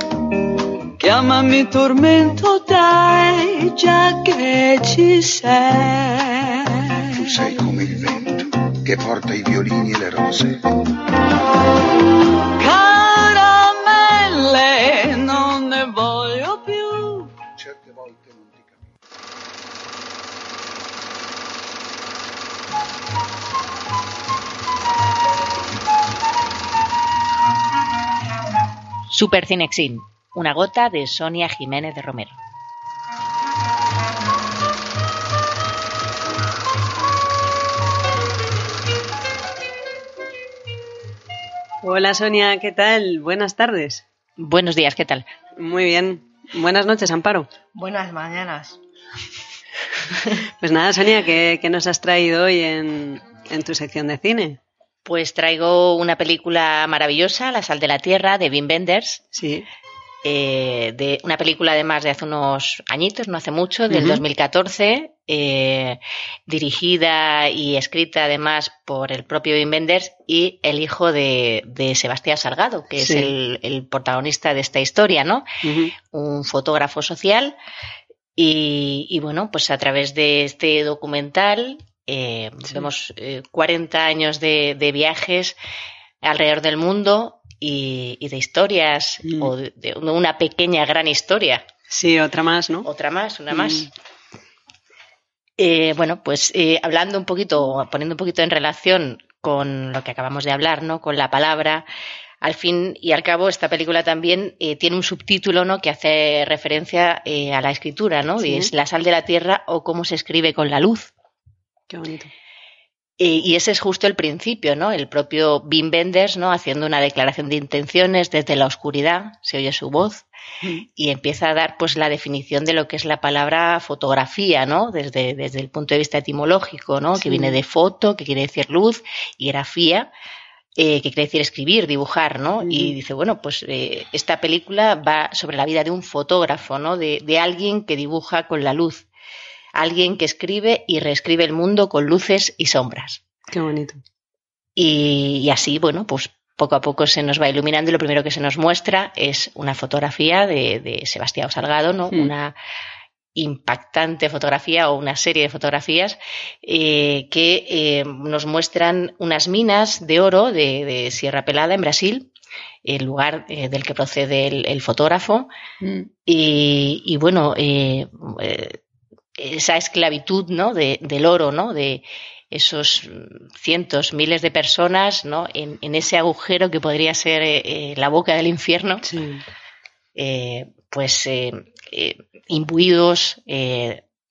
Chiamami tormento, dai, già che ci sei. Tu sei come il vento che porta i violini e le rose. Super Cinexin, una gota de Sonia Jiménez de Romero. Hola Sonia, ¿qué tal? Buenas tardes. Buenos días, ¿qué tal? Muy bien. Buenas noches, Amparo. Buenas mañanas. Pues nada, Sonia, ¿qué, qué nos has traído hoy en, en tu sección de cine? Pues traigo una película maravillosa, La sal de la tierra, de Wim Wenders. Sí. eh, de una película además de hace unos añitos, no hace mucho, del Ujú. 2014, eh, dirigida y escrita además por el propio Wim Wenders y el hijo de, de Sebastián Salgado, que Sí. es el, el protagonista de esta historia, ¿no? Un fotógrafo social y, y, bueno, pues a través de este documental eh, Sí. vemos eh, 40 años de, de viajes alrededor del mundo y, y de historias Mm. o de, de una pequeña gran historia, Sí, otra más, ¿no? otra más, una Mm. más. Eh, bueno, pues eh, hablando un poquito, poniendo un poquito en relación con lo que acabamos de hablar, ¿no? Con la palabra, al fin y al cabo, esta película también eh, tiene un subtítulo, ¿no? Que hace referencia eh, a la escritura, ¿no? Sí. Y es La sal de la tierra o cómo se escribe con la luz. Qué bonito. Y ese es justo el principio, ¿no? El propio Wim Wenders, ¿no? Haciendo una declaración de intenciones desde la oscuridad, se oye su voz Mm. y empieza a dar pues la definición de lo que es la palabra fotografía, ¿no? Desde, desde el punto de vista etimológico, ¿no? Sí. Que viene de foto, que quiere decir luz, y grafía, eh, que quiere decir escribir, dibujar, ¿no? Y dice, bueno, pues eh, esta película va sobre la vida de un fotógrafo, ¿no? De, de alguien que dibuja con la luz, alguien que escribe y reescribe el mundo con luces y sombras. Qué bonito. Y, y así, bueno, pues poco a poco se nos va iluminando y lo primero que se nos muestra es una fotografía de, de Sebastián Salgado, ¿no? Mm. Una impactante fotografía o una serie de fotografías eh, que eh, nos muestran unas minas de oro de, de Sierra Pelada en Brasil, el lugar eh, del que procede el, el fotógrafo. Mm. Y, y bueno, eh, eh, esa esclavitud ¿no? de, del oro, ¿no? de esos cientos, miles de personas ¿no? en, en ese agujero que podría ser eh, eh, la boca del infierno, Sí. eh, pues eh, imbuidos,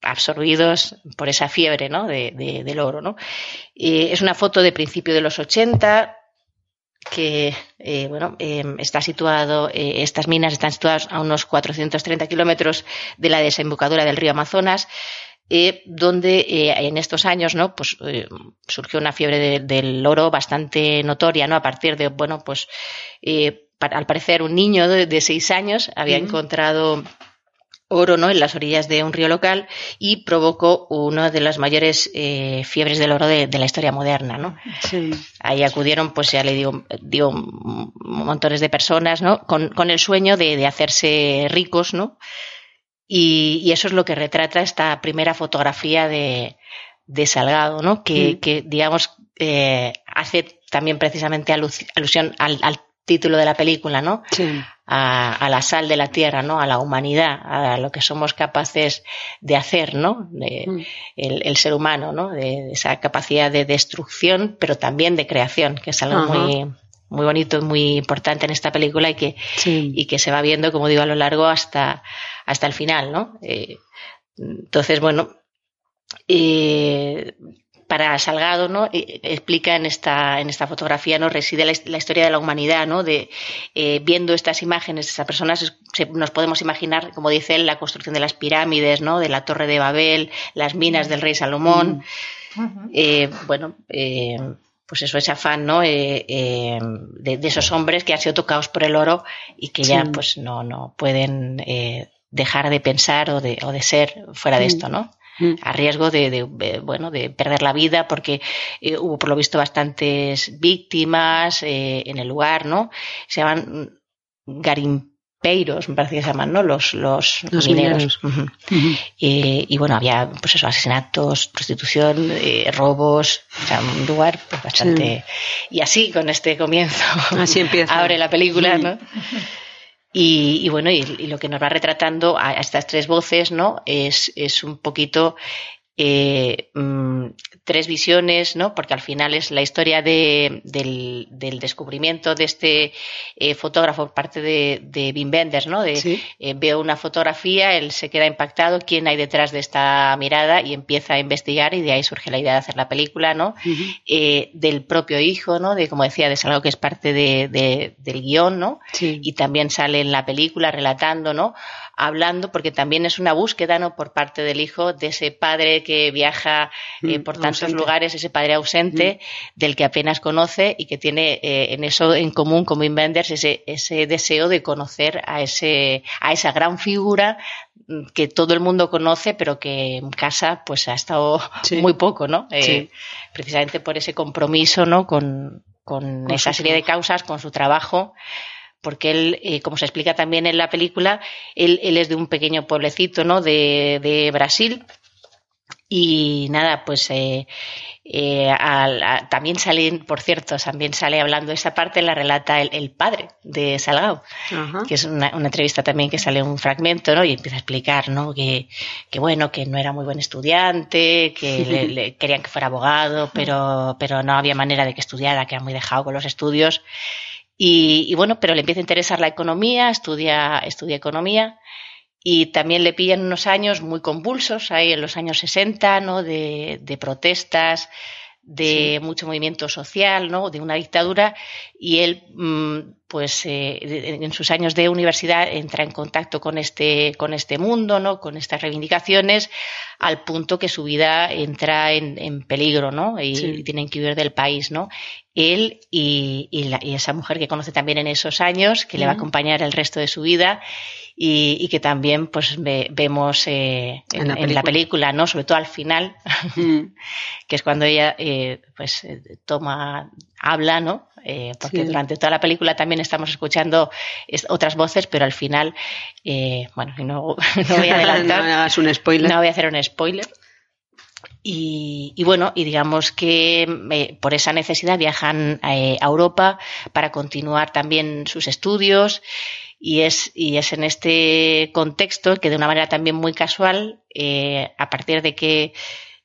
absorbidos por esa fiebre ¿no? de, de- del oro. ¿no? Es una foto de principio de los 80 que eh, bueno eh, está situado eh, estas minas están situadas a unos 430 kilómetros de la desembocadura del río Amazonas eh, donde eh, en estos años no pues eh, surgió una fiebre de- del oro bastante notoria no a partir de bueno pues eh, al parecer un niño de, de seis años había encontrado oro ¿no? en las orillas de un río local y provocó una de las mayores eh, fiebres del oro de, de la historia moderna ¿no? Sí. Ahí acudieron, pues ya le digo, digo montones de personas, ¿no? Con, con el sueño de, de hacerse ricos, ¿no? Y, y eso es lo que retrata esta primera fotografía de, de Salgado, ¿no? Que, Mm. que digamos, eh, hace también precisamente alu- alusión al, al título de la película, ¿no? Sí. a, a la sal de la tierra, ¿no? A la humanidad, a lo que somos capaces de hacer, ¿no? De- Mm. el, el ser humano, ¿no? De, de esa capacidad de destrucción, pero también de creación, que es algo Ajá. muy, muy bonito, muy importante en esta película y que, Sí. y que se va viendo, como digo, a lo largo hasta, hasta el final, ¿no? Eh, entonces, bueno, eh, para Salgado, ¿no? Eh, explica en esta, en esta fotografía, ¿no? Reside la, his- la historia de la humanidad, ¿no? De, eh, viendo estas imágenes de estas personas, se- nos podemos imaginar, como dice él, la construcción de las pirámides, ¿no? De la Torre de Babel, las minas del rey Salomón. Eh, bueno, eh, pues eso, ese afán, ¿no? Eh, de, de esos hombres que han sido tocados por el oro y que ya, Sí. pues, no, no pueden dejar de pensar o de, o de ser fuera de Mm. esto, ¿no? Mm. a riesgo de, de, bueno de perder la vida porque eh, hubo por lo visto bastantes víctimas eh, en el lugar no se llaman garimpeiros me parece que se llaman no los los, Los mineros. Eh, y bueno había pues eso asesinatos prostitución eh, robos o sea un lugar pues, bastante y así con este comienzo. Así empieza. [LAUGHS] abre la película no y, y bueno, y, lo que nos va retratando a, a estas tres voces, ¿no? Es, es un poquito eh, mm, tres visiones, ¿no? Porque al final es la historia de, del, del, descubrimiento de este eh, fotógrafo por parte de, de Wim Wenders, ¿no? De, Sí. eh, veo una fotografía, él se queda impactado, quién hay detrás de esta mirada y empieza a investigar y de ahí surge la idea de hacer la película, ¿no? Del propio hijo, ¿no? De, como decía, de algo que es parte de, de- del guion, ¿no? Sí. y también sale en la película relatando, ¿no? Hablando, porque también es una búsqueda, ¿no? Por parte del hijo de ese padre que viaja eh, Mm, por tantos ausente. lugares, ese padre ausente del que apenas conoce y que tiene eh, en eso en común con Wim Wenders ese, ese deseo de conocer a ese, a esa gran figura mm, que todo el mundo conoce, pero que en casa pues ha estado Sí. muy poco, ¿no? Eh, Sí. Precisamente por ese compromiso, ¿no? Con, con Con esa serie de causas, con su trabajo, porque él, eh, como se explica también en la película, él, él es de un pequeño pueblecito, ¿no? De, de Brasil. Y nada, pues eh, eh, a- también sale, por cierto, también sale hablando de esa parte, la relata el, el padre de Salgado, Ajá. que es una, una entrevista también que sale un fragmento, ¿no? Y empieza a explicar, ¿no? Que, que bueno, que no era muy buen estudiante, que [LAUGHS] le, le querían que fuera abogado, pero, pero no había manera de que estudiara, que era muy dejado con los estudios. Y, y bueno, pero le empieza a interesar la economía, estudia, estudia economía y también le pillan unos años muy convulsos, ahí en los años 60, ¿no? De, de protestas, de mucho movimiento social, ¿no? De una dictadura y él, mm, pues, eh, en sus años de universidad entra en contacto con este, con este mundo, ¿no? Con estas reivindicaciones, al punto que su vida entra en, en peligro, ¿no? Y, Sí. y tienen que huir del país, ¿no? Él y, y la- y esa mujer que conoce también en esos años, que le va a Ujú. acompañar el resto de su vida y, y que también pues ve- vemos eh, en, En la en la película. ¿no? Sobre todo al final, Mm. [LAUGHS] que es cuando ella eh, pues eh, toma, habla, ¿no? Eh, porque Sí. durante toda la película también estamos escuchando es- otras voces, pero al final, eh, bueno, no, [LAUGHS] no voy a [LAUGHS] adelantar. no hagas un spoiler. No voy a hacer un spoiler. Y, y bueno, y digamos que eh, por esa necesidad viajan eh, a Europa para continuar también sus estudios y es, y es en este contexto que de una manera también muy casual, eh, a partir de que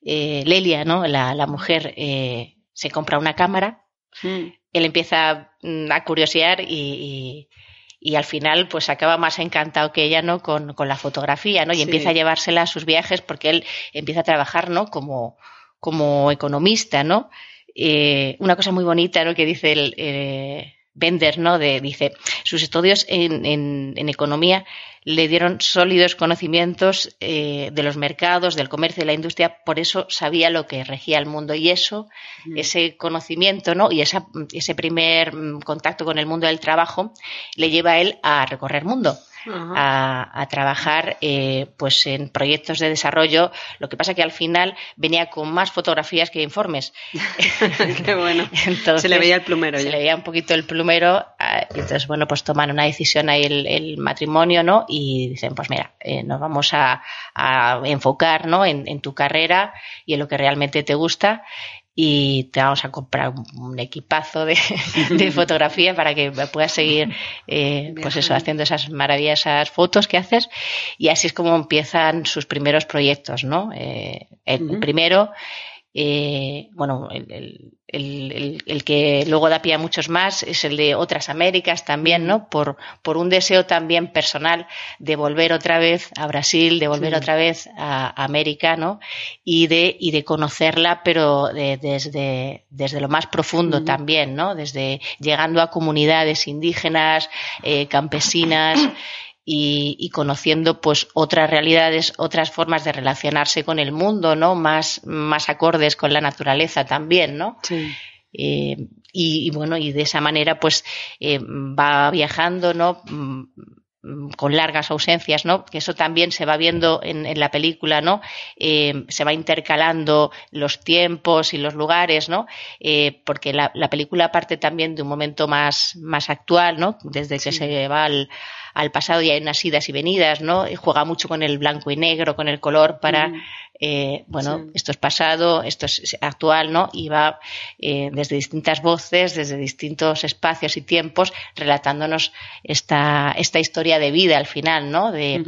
Lelia, ¿no? la, la mujer, se compra una cámara, Mm. él empieza mm, a curiosear y, y- y al final pues acaba más encantado que ella no con, con la fotografía no y Sí. empieza a llevársela a sus viajes porque él empieza a trabajar no como como economista no Eh, una cosa muy bonita no que dice el eh, Bender no de dice sus estudios en, en- en economía le dieron sólidos conocimientos eh, de los mercados del comercio y la industria por eso sabía lo que regía el mundo y eso ese conocimiento ¿no? y esa, ese primer mm, contacto con el mundo del trabajo le lleva a él a recorrer mundo. A, a trabajar eh, pues en proyectos de desarrollo. Lo que pasa que al final venía con más fotografías que informes. [LAUGHS] Qué bueno. Entonces, Se le veía el plumero se ya. le veía un poquito el plumero ah, y entonces bueno pues toman una decisión ahí el, el matrimonio no y dicen pues mira eh, nos vamos a, a enfocar no en, en tu carrera y en lo que realmente te gusta y te vamos a comprar un, equipazo de, [LAUGHS] de fotografía para que puedas seguir eh, pues eso haciendo esas maravillosas fotos que haces. Y así es como empiezan sus primeros proyectos no Eh, el primero eh, bueno, el, el- el- que luego da pie a muchos más es el de otras Américas también, ¿no? Por, por un deseo también personal de volver otra vez a Brasil, de volver Sí. otra vez a, América, ¿no? Y de, y de conocerla, pero de- desde, desde lo más profundo también, ¿no? Desde llegando a comunidades indígenas, eh, campesinas, y, y conociendo pues otras realidades, otras formas de relacionarse con el mundo, ¿no? Más, más acordes con la naturaleza también, ¿no? Sí. Eh, y, y bueno, y de esa manera pues eh, va viajando, ¿no? Mm, con largas ausencias, ¿no? Que eso también se va viendo en, en la película, ¿no? Eh, se va intercalando los tiempos y los lugares, ¿no? Eh, porque la, la película parte también de un momento más, más actual, ¿no? Desde que Sí. se va al, al pasado y hay unas idas y venidas, ¿no? Y juega mucho con el blanco y negro, con el color para, Mm. eh, bueno, Sí. esto es pasado, esto es actual, ¿no? Y va eh, desde distintas voces, desde distintos espacios y tiempos, relatándonos esta, esta historia de vida al final, ¿no? De,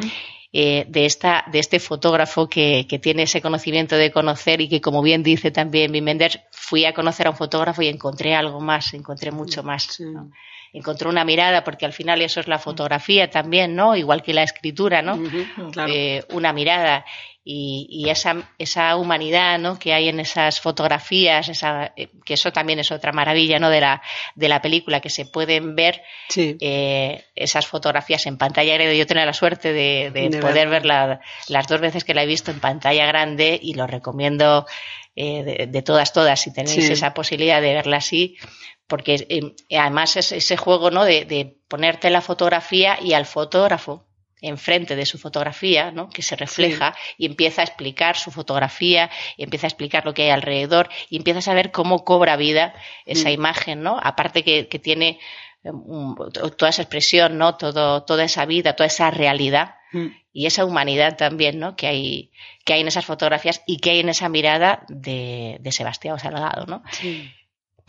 eh, de, esta, de este fotógrafo que, que, tiene ese conocimiento de conocer y que, como bien dice también Wim Wenders, fui a conocer a un fotógrafo y encontré algo más, encontré mucho más. Sí. ¿no? Encontré una mirada, porque al final eso es la fotografía también, ¿no? Igual que la escritura, ¿no? Claro. Eh, una mirada y, y esa, esa humanidad ¿no? que hay en esas fotografías, esa, eh, que eso también es otra maravilla ¿no? de, la, de la película, que se pueden ver Sí. eh, esas fotografías en pantalla grande. Yo tengo la suerte de, de De poder verla. las dos veces que la he visto en pantalla grande y lo recomiendo eh, de, de todas, todas, si tenéis Sí. esa posibilidad de verla así, porque eh, además es ese juego ¿no? de, de ponerte la fotografía y al fotógrafo enfrente de su fotografía, ¿no? que se refleja y empieza a explicar su fotografía y empieza a explicar lo que hay alrededor y empiezas a ver cómo cobra vida esa Mm. imagen, ¿no? Aparte que, que tiene eh, toda esa expresión, ¿no? Todo, toda esa vida, toda esa realidad Mm. y esa humanidad también, ¿no? Que hay, que hay en esas fotografías y que hay en esa mirada de, de Sebastián Salgado, ¿no? Sí.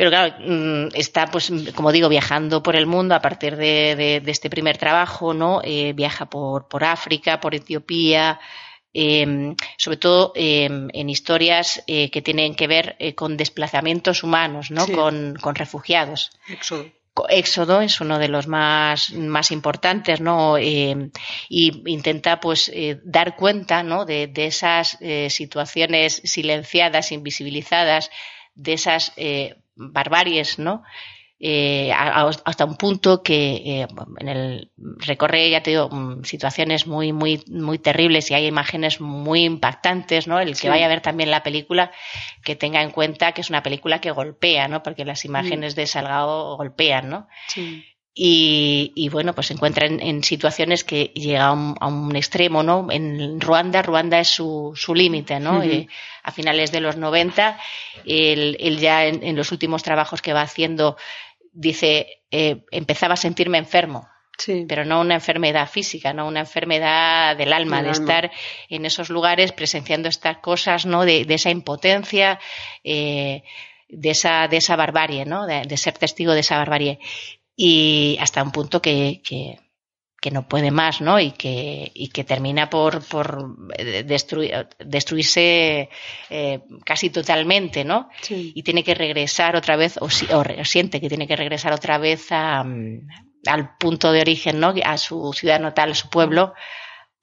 Pero claro, mm, está, pues, como digo, viajando por el mundo a partir de, de- de este primer trabajo, ¿no? Eh, viaja por, por África, por Etiopía, eh, sobre todo eh, en historias eh, que tienen que ver eh, con desplazamientos humanos, ¿no? Sí. Con, con refugiados. Éxodo. Éxodo es uno de los más, más importantes, ¿no? Eh, y intenta, pues, dar cuenta, ¿no? De, de esas situaciones silenciadas, invisibilizadas, de esas barbaries, ¿no? Eh, a- a- hasta un punto que eh, en el recorre, ya te digo, mm, situaciones muy, muy, muy terribles y hay imágenes muy impactantes, ¿no? El que Sí. vaya a ver también la película, que tenga en cuenta que es una película que golpea, ¿no? Porque las imágenes de Salgado golpean, ¿no? Sí. Y, y, bueno, pues se encuentra en, en situaciones que llega a un, a un extremo, ¿no? En Ruanda, Ruanda es su, su límite, ¿no? Eh, a finales de los 90, él, él ya en, en los últimos trabajos que va haciendo dice, eh, empezaba a sentirme enfermo, Sí. pero no una enfermedad física, no una enfermedad del alma, de alma. estar en esos lugares presenciando estas cosas, ¿no? De, de esa impotencia, eh, de esa, de esa barbarie, ¿no? De, de ser testigo de esa barbarie. Y hasta un punto que, que, que no puede más, ¿no? Y que, y que termina por, por eh, destruir, destruirse eh, casi totalmente, ¿no? Sí. y tiene que regresar otra vez, o, si- o siente que tiene que regresar otra vez a, mm, al punto de origen, ¿no? A su ciudad natal, a su pueblo,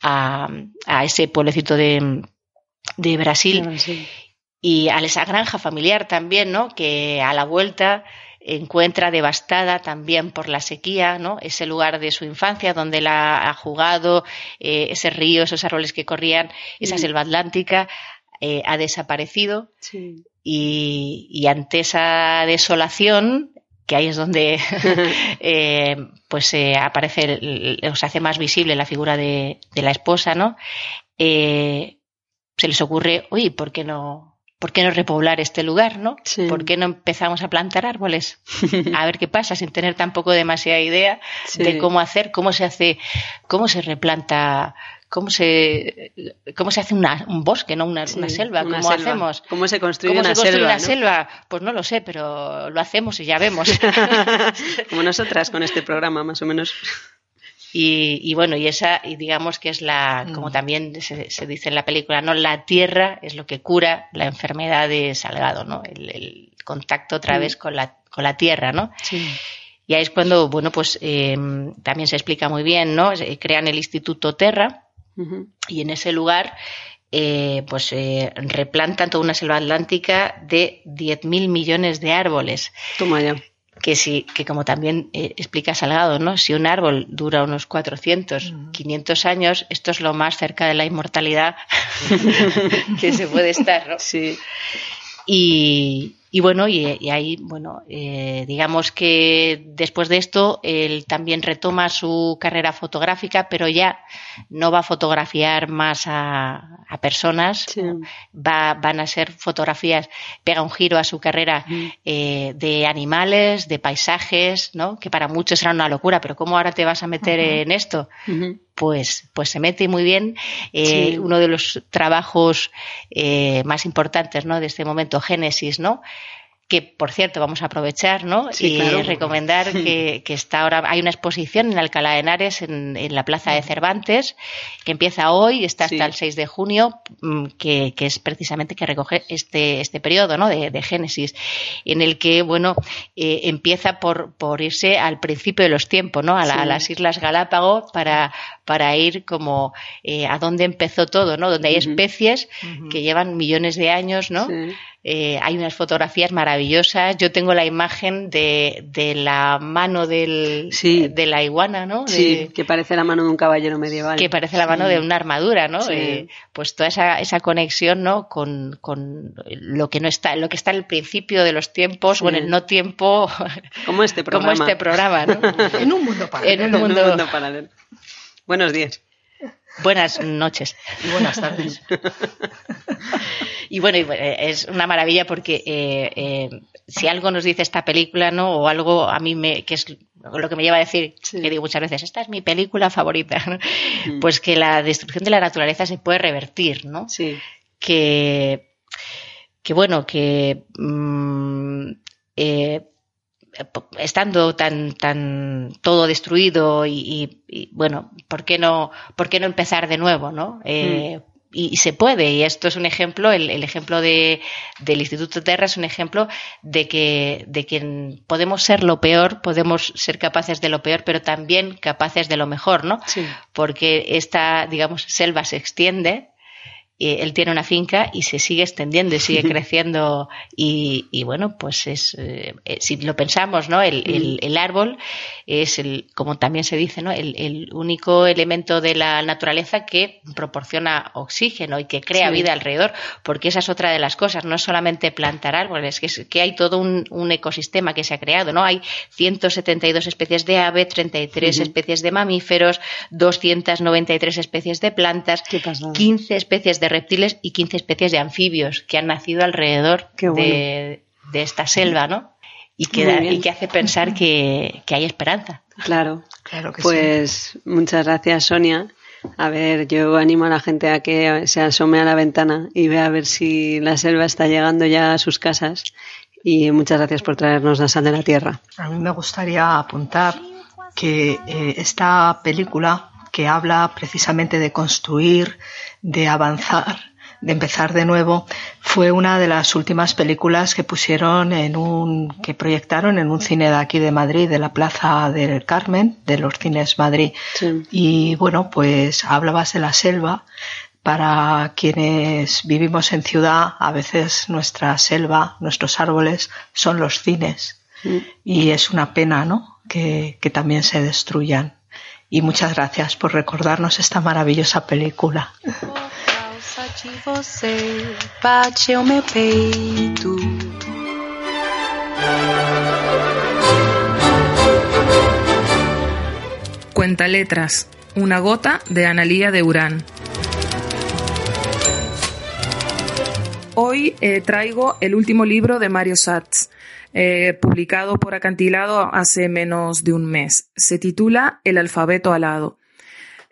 a, a ese pueblecito de, de Brasil Sí. y a esa granja familiar también, ¿no? Que a la vuelta encuentra devastada también por la sequía, ¿no? Ese lugar de su infancia donde la ha jugado, eh, ese río, esos árboles que corrían, esa Mm. selva atlántica, eh, ha desaparecido Sí. y, y ante esa desolación que ahí es donde [LAUGHS] eh, pues eh, aparece se hace más visible la figura de, de la esposa no se les ocurre oye por qué no por qué no repoblar este lugar no Sí. por qué no empezamos a plantar árboles [LAUGHS] a ver qué pasa sin tener tampoco demasiada idea Sí. de cómo hacer cómo se hace cómo se replanta cómo se cómo se hace una- un bosque no una, Sí, una selva una cómo selva. hacemos ¿Cómo se construye ¿Cómo una se construye selva? una no? selva? Pues no lo sé, pero lo hacemos y ya vemos. [LAUGHS] Como nosotras con este programa, más o menos. Y, y bueno, y esa, y digamos que es la, como también se, se dice en la película, ¿no? La tierra es lo que cura la enfermedad de Salgado, ¿no? El, el contacto otra Mm. vez con la, con la tierra, ¿no? Sí. Y ahí es cuando, bueno, pues eh, también se explica muy bien, ¿no? Crean el Instituto Terra, y en ese lugar eh, pues eh, replantan toda una selva atlántica de 10.000 millones de árboles. Toma ya. Que, si, que como también eh, explica Salgado, ¿no? si un árbol dura unos 400, 500 años, esto es lo más cerca de la inmortalidad [LAUGHS] que se puede estar. ¿no? Sí. Y, y bueno, y, y ahí, bueno, eh, digamos que después de esto, él también retoma su carrera fotográfica, pero ya no va a fotografiar más a, a personas, Sí. va, van a ser fotografías, pega un giro a su carrera eh, de animales, de paisajes, ¿no? Que para muchos era una locura, pero ¿cómo ahora te vas a meter en esto? Ujú. Pues, pues se mete muy bien. Eh, Sí. Uno de los trabajos eh, más importantes ¿no? de este momento, Génesis, ¿no? que por cierto vamos a aprovechar, ¿no? Sí, y claro. recomendar que, que está ahora, hay una exposición en Alcalá de Henares, en, en la Plaza de Cervantes, que empieza hoy y está hasta Sí. el 6 de junio, mm, que, que es precisamente que recoge este, este periodo, ¿no? De, de Génesis, en el que, bueno, eh, empieza por, por irse al principio de los tiempos, ¿no? A, la- Sí. a las Islas Galápagos para, para ir como eh, a dónde empezó todo, ¿no? Donde hay especies que llevan millones de años, ¿no? Sí. Eh, hay unas fotografías maravillosas. Yo tengo la imagen de, de la mano del, Sí. de la iguana, ¿no? De- Sí, que parece la mano de un caballero medieval. que parece la mano de una armadura, ¿no? Sí. Eh, pues toda esa, esa conexión, ¿no? Con, con lo que no está, lo que está al principio de los tiempos Sí. o en el no tiempo, Como este [LAUGHS] como programa. este programa, ¿no? [LAUGHS] En un mundo paralelo. En un En un mundo- mundo paralelo. Buenos días. Buenas noches. Y buenas tardes. [LAUGHS] Y bueno, y bueno, es una maravilla porque eh, eh, si algo nos dice esta película, ¿no? O algo a mí me, que es lo que me lleva a decir, Sí. que digo muchas veces, esta es mi película favorita, ¿no? Pues que la destrucción de la naturaleza se puede revertir, ¿no? Sí. Que, que bueno, que mm, eh, estando tan tan todo destruido y, y- y, bueno por qué no por qué no empezar de nuevo no Eh, y, y se puede y esto es un ejemplo el, el ejemplo de, del Instituto Terra es un ejemplo de que de que podemos ser lo peor podemos ser capaces de lo peor pero también capaces de lo mejor no Sí. porque esta digamos selva se extiende eh, él tiene una finca y se sigue extendiendo y sigue [LAUGHS] creciendo y, y bueno pues es eh, eh, si lo pensamos no el, el- el árbol es el como también se dice no el, el único elemento de la naturaleza que proporciona oxígeno y que crea Sí. vida alrededor porque esa es otra de las cosas no es solamente plantar árboles que es que hay todo un, un ecosistema que se ha creado no hay 172 especies de ave 33 Ujú. especies de mamíferos 293 especies de plantas Qué pasada. 15 especies de reptiles y 15 especies de anfibios que han nacido alrededor bueno. de, de esta selva, ¿no? Y que, Muy da- bien. y que hace pensar que, que hay esperanza. Claro. Claro que sí. Pues muchas gracias, Sonia. A ver, yo animo a la gente a que se asome a la ventana y vea a ver si la selva está llegando ya a sus casas. Y muchas gracias por traernos la sal de la tierra. A mí me gustaría apuntar que eh, esta película que habla precisamente de construir, de avanzar, de empezar de nuevo, fue una de las últimas películas que pusieron en un, que proyectaron en un cine de aquí de Madrid, de la Plaza del Carmen, de los cines Madrid. Sí. Y bueno, pues hablabas de la selva. Para quienes vivimos en ciudad, a veces nuestra selva, nuestros árboles son los cines. Y es una pena, ¿no? Que, que también se destruyan. Y muchas gracias por recordarnos esta maravillosa película. causa de você bate o meu peito. Cuenta letras. Una gota de Analía de Urán. Hoy eh, traigo el último libro de Mario Satz, eh, publicado por Acantilado hace menos de un mes. Se titula El alfabeto alado.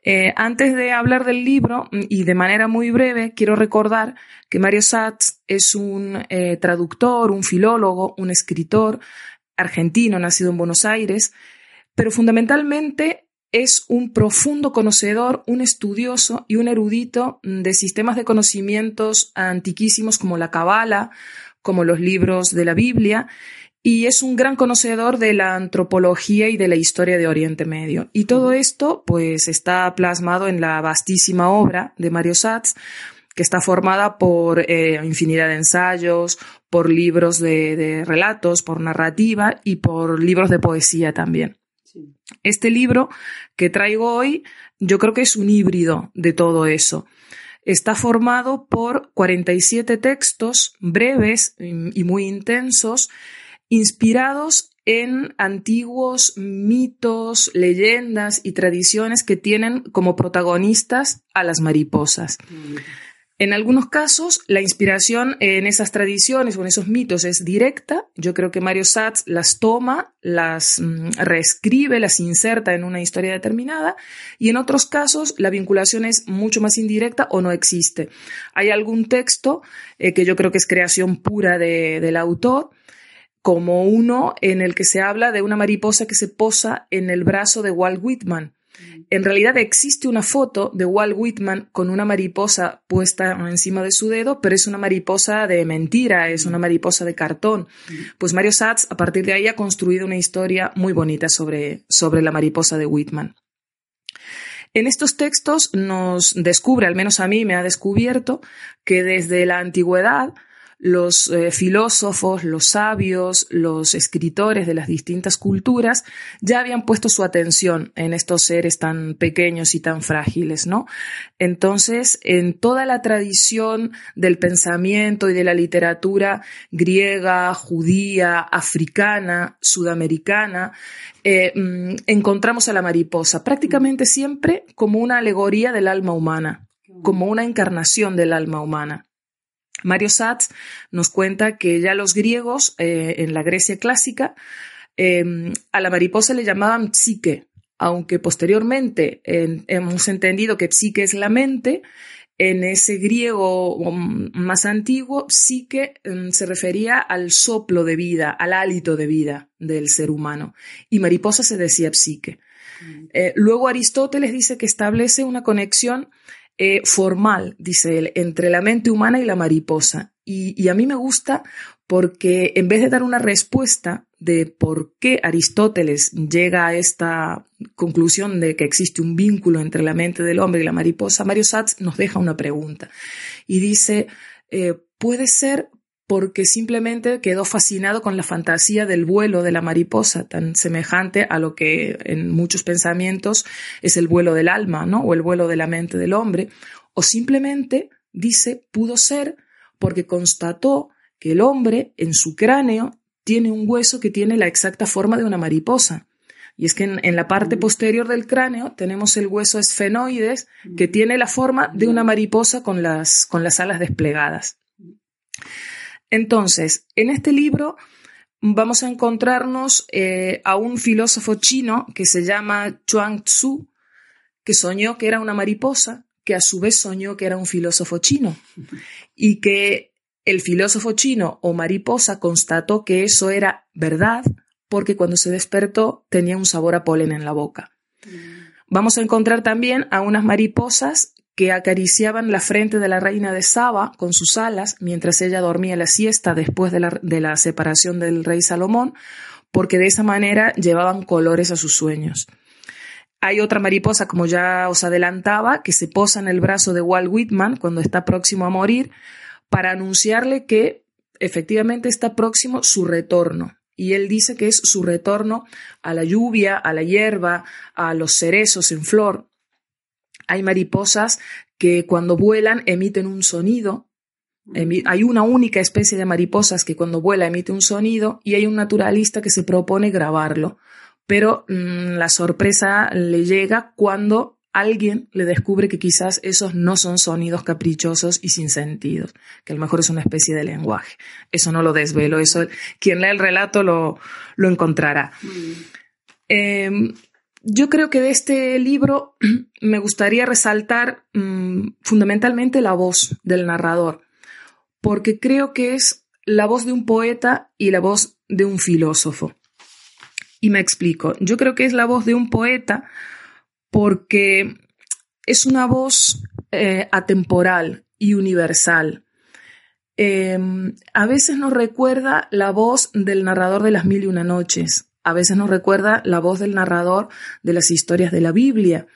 Eh, antes de hablar del libro mm, y de manera muy breve, quiero recordar que Mario Satz es un eh, traductor, un filólogo, un escritor argentino nacido en Buenos Aires, pero fundamentalmente es un profundo conocedor, un estudioso y un erudito de sistemas de conocimientos antiquísimos como la Cabala, como los libros de la Biblia, y es un gran conocedor de la antropología y de la historia de Oriente Medio. Y todo esto, pues, está plasmado en la vastísima obra de Mario Satz, que está formada por eh, infinidad de ensayos, por libros de, de relatos, por narrativa y por libros de poesía también. Este libro que traigo hoy, yo creo que es un híbrido de todo eso. Está formado por 47 textos breves y muy intensos, inspirados en antiguos mitos, leyendas y tradiciones que tienen como protagonistas a las mariposas. En algunos casos, la inspiración en esas tradiciones o en esos mitos es directa. Yo creo que Mario Satz las toma, las mm, reescribe, las inserta en una historia determinada. Y en otros casos, la vinculación es mucho más indirecta o no existe. Hay algún texto eh, que yo creo que es creación pura de- del autor. como uno en el que se habla de una mariposa que se posa en el brazo de Walt Whitman. En realidad existe una foto de Walt Whitman con una mariposa puesta encima de su dedo, pero es una mariposa de mentira, es una mariposa de cartón. Pues Mario Satz a partir de ahí ha construido una historia muy bonita sobre, sobre la mariposa de Whitman. En estos textos nos descubre, al menos a mí me ha descubierto, que desde la antigüedad los eh, filósofos, los sabios, los escritores de las distintas culturas ya habían puesto su atención en estos seres tan pequeños y tan frágiles, ¿no? Entonces, en toda la tradición del pensamiento y de la literatura griega, judía, africana, sudamericana, eh, mm, encontramos a la mariposa prácticamente siempre como una alegoría del alma humana, como una encarnación del alma humana. Mario Satz nos cuenta que ya los griegos, eh, en la Grecia clásica, em, a la mariposa le llamaban psique, aunque posteriormente hemos entendido que psique es la mente, en ese griego um, más antiguo, psique em, se refería al soplo de vida, al hálito de vida del ser humano, y mariposa se decía psique. Mm. Eh, luego Aristóteles dice que establece una conexión eh, formal, dice él, entre la mente humana y la mariposa. Y, a mí me gusta porque en vez de dar una respuesta de por qué Aristóteles llega a esta conclusión de que existe un vínculo entre la mente del hombre y la mariposa, Mario Satz nos deja una pregunta y dice, eh, puede ser porque simplemente quedó fascinado con la fantasía del vuelo de la mariposa, tan semejante a lo que en muchos pensamientos es el vuelo del alma, ¿no? O el vuelo de la mente del hombre, o simplemente dice pudo ser porque constató que el hombre en su cráneo tiene un hueso que tiene la exacta forma de una mariposa. Y es que en, la parte posterior del cráneo tenemos el hueso esfenoides que tiene la forma de una mariposa con las, con las alas desplegadas. Entonces, en este libro vamos a encontrarnos eh, a un filósofo chino que se llama Chuang Tzu, que soñó que era una mariposa, que a su vez soñó que era un filósofo chino, y que el filósofo chino o mariposa constató que eso era verdad porque cuando se despertó tenía un sabor a polen en la boca. Vamos a encontrar también a unas mariposas que acariciaban la frente de la reina de Saba con sus alas mientras ella dormía la siesta después de la, separación del rey Salomón, porque de esa manera llevaban colores a sus sueños. Hay otra mariposa, como ya os adelantaba, que se posa en el brazo de Walt Whitman cuando está próximo a morir para anunciarle que efectivamente está próximo su retorno. Y él dice que es su retorno a la lluvia, a la hierba, a los cerezos en flor. Hay mariposas que cuando vuelan emiten un sonido. hay una única especie de mariposas que cuando vuela emite un sonido y hay un naturalista que se propone grabarlo. Pero mm, la sorpresa le llega cuando alguien le descubre que quizás esos no son sonidos caprichosos y sin sentido, que a lo mejor es una especie de lenguaje. Eso no lo desvelo, eso quien lea el relato lo, lo encontrará. Em, yo creo que de este libro [CLEARS THROAT] me gustaría resaltar mm, fundamentalmente la voz del narrador, porque creo que es la voz de un poeta y la voz de un filósofo. Y me explico, yo creo que es la voz de un poeta porque es una voz eh, atemporal y universal. Em, a veces nos recuerda la voz del narrador de las mil y una noches, a veces nos recuerda la voz del narrador de las historias de la Biblia.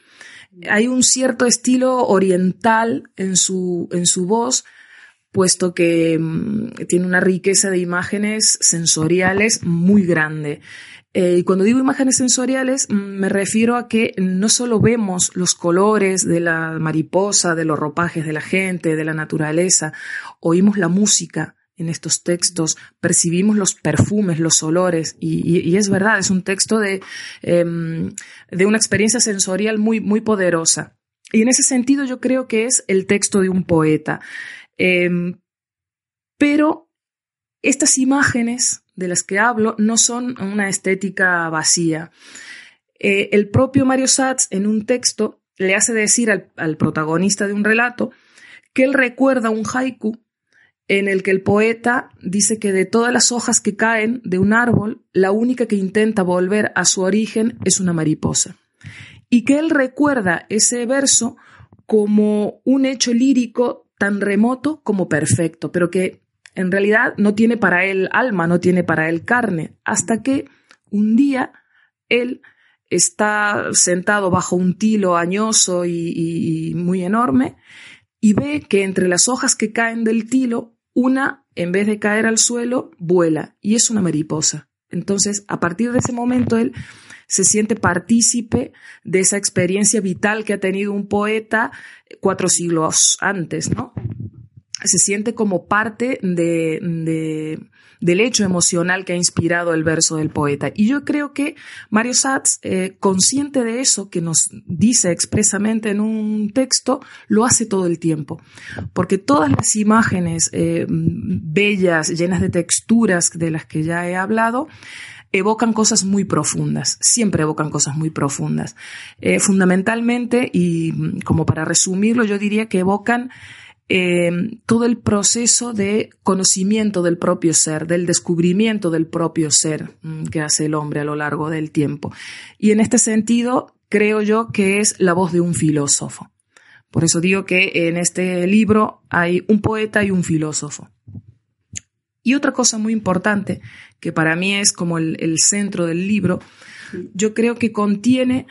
Hay un cierto estilo oriental en su, en su voz, puesto que mm, tiene una riqueza de imágenes sensoriales muy grande. Eh, y cuando digo imágenes sensoriales, mm, me refiero a que no solo vemos los colores de la mariposa, de los ropajes de la gente, de la naturaleza, oímos la música, en estos textos, percibimos los perfumes, los olores, y, es verdad, es un texto de, em, de una experiencia sensorial muy, muy poderosa. Y en ese sentido yo creo que es el texto de un poeta. Em, pero estas imágenes de las que hablo no son una estética vacía. Eh, el propio Mario Satz en un texto le hace decir al, al protagonista de un relato que él recuerda un haiku en el que el poeta dice que de todas las hojas que caen de un árbol, la única que intenta volver a su origen es una mariposa. Y que él recuerda ese verso como un hecho lírico tan remoto como perfecto, pero que en realidad no tiene para él alma, no tiene para él carne, hasta que un día él está sentado bajo un tilo añoso y, y muy enorme y ve que entre las hojas que caen del tilo, una, en vez de caer al suelo, vuela y es una mariposa. Entonces, a partir de ese momento, él se siente partícipe de esa experiencia vital que ha tenido un poeta cuatro siglos antes, ¿no? Se siente como parte de, de del hecho emocional que ha inspirado el verso del poeta. Y yo creo que Mario Satz, eh, consciente de eso que nos dice expresamente en un texto, lo hace todo el tiempo. Porque todas las imágenes eh, bellas, llenas de texturas de las que ya he hablado, evocan cosas muy profundas, siempre evocan cosas muy profundas. Eh, fundamentalmente, y como para resumirlo, yo diría que evocan eh, todo el proceso de conocimiento del propio ser, del descubrimiento del propio ser mm, que hace el hombre a lo largo del tiempo. Y en este sentido, creo yo que es la voz de un filósofo. Por eso digo que en este libro hay un poeta y un filósofo. Y otra cosa muy importante, que para mí es como el, el centro del libro, yo creo que contiene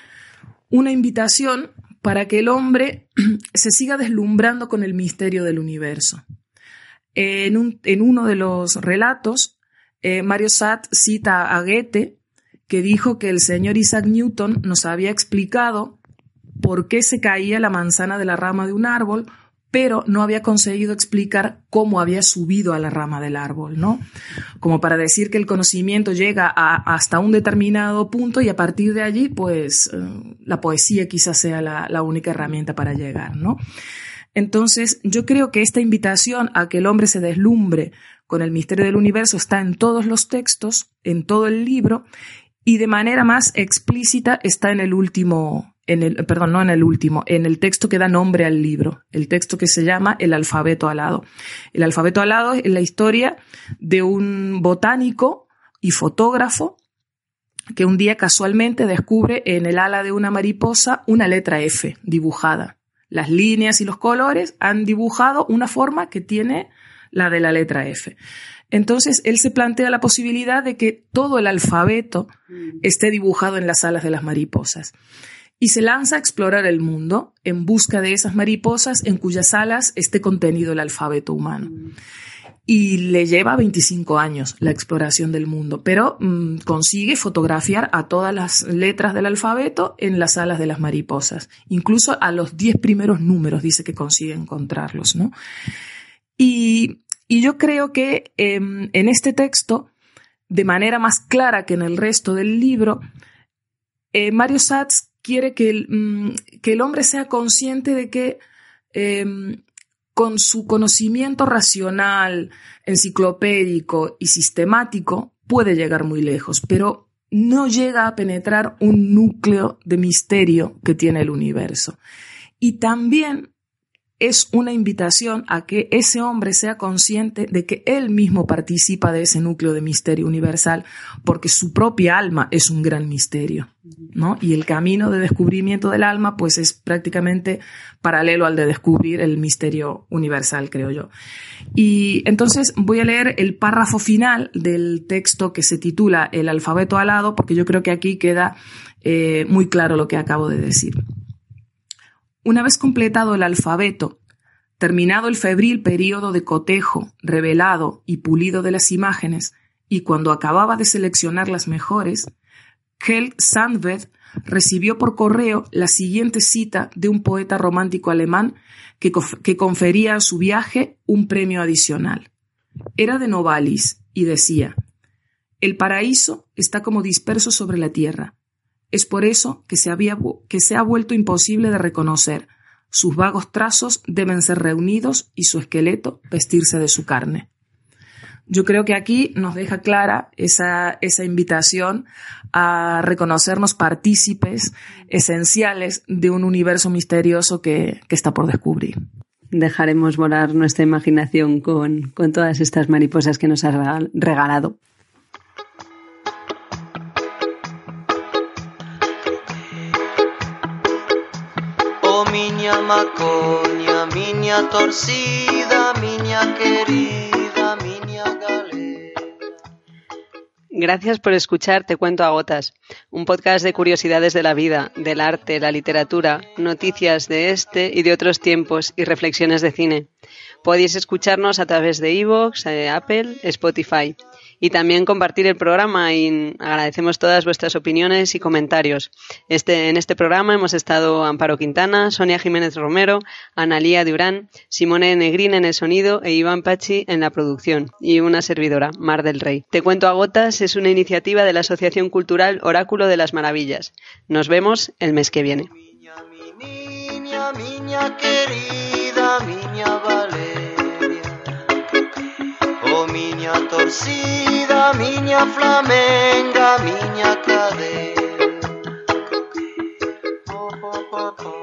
una invitación para que el hombre [CLEARS THROAT] se siga deslumbrando con el misterio del universo. En, uno de los relatos, eh, Mario Satt cita a Goethe, que dijo que el señor Isaac Newton nos había explicado por qué se caía la manzana de la rama de un árbol pero no había conseguido explicar cómo había subido a la rama del árbol, ¿no? Como para decir que el conocimiento llega hasta un determinado punto y a partir de allí, pues eh, la poesía quizás sea la, la, única herramienta para llegar, ¿no? Entonces, yo creo que esta invitación a que el hombre se deslumbre con el misterio del universo está en todos los textos, en todo el libro, y de manera más explícita está en el último, en el, perdón, no en el último, en el texto que da nombre al libro, el texto que se llama El alfabeto alado. El alfabeto alado es la historia de un botánico y fotógrafo que un día casualmente descubre en el ala de una mariposa una letra F dibujada. Las líneas y los colores han dibujado una forma que tiene la de la letra F. Entonces, él se plantea la posibilidad de que todo el alfabeto mm. esté dibujado en las alas de las mariposas y se lanza a explorar el mundo en busca de esas mariposas en cuyas alas esté contenido el alfabeto humano. Y le lleva 25 años la exploración del mundo, pero mm, consigue fotografiar a todas las letras del alfabeto en las alas de las mariposas. Incluso a los 10 primeros números dice que consigue encontrarlos, ¿no? Y, yo creo que em, en este texto, de manera más clara que en el resto del libro, eh, Mario Satz quiere que el, mm, que el hombre sea consciente de que em, con su conocimiento racional, enciclopédico y sistemático puede llegar muy lejos, pero no llega a penetrar un núcleo de misterio que tiene el universo. Y también es una invitación a que ese hombre sea consciente de que él mismo participa de ese núcleo de misterio universal, porque su propia alma es un gran misterio, ¿no? Y el camino de descubrimiento del alma, pues es prácticamente paralelo al de descubrir el misterio universal, creo yo. Y entonces voy a leer el párrafo final del texto que se titula El alfabeto alado, porque yo creo que aquí queda eh, muy claro lo que acabo de decir. Una vez completado el alfabeto, terminado el febril período de cotejo, revelado y pulido de las imágenes, y cuando acababa de seleccionar las mejores, Helg Sandved recibió por correo la siguiente cita de un poeta romántico alemán que confería a su viaje un premio adicional. Era de Novalis y decía, El paraíso está como disperso sobre la tierra. Es por eso que se, ha vuelto imposible de reconocer. Sus vagos trazos deben ser reunidos y su esqueleto vestirse de su carne. Yo creo que aquí nos deja clara esa, invitación a reconocernos partícipes esenciales de un universo misterioso que, está por descubrir. dejaremos volar nuestra imaginación con, con todas estas mariposas que nos has regal- regalado. Miña macoña, miña torcida, miña querida, miña galega. Gracias por escuchar Te Cuento a Gotas, un podcast de curiosidades de la vida, del arte, la literatura, noticias de este y de otros tiempos y reflexiones de cine. Podéis escucharnos a través de iVoox, eh, Apple, Spotify y también compartir el programa y agradecemos todas vuestras opiniones y comentarios. Este, en este programa hemos estado Amparo Quintana, Sonia Jiménez Romero, Analía Durán, Simone Negrín en el sonido e Iván Pachi en la producción y una servidora, Mar del Rey. Te cuento a gotas es una iniciativa de la Asociación Cultural Oráculo de las Maravillas. Nos vemos el mes que viene. miña torcida, miña flamenga, miña cadea. Oh, oh, oh, oh.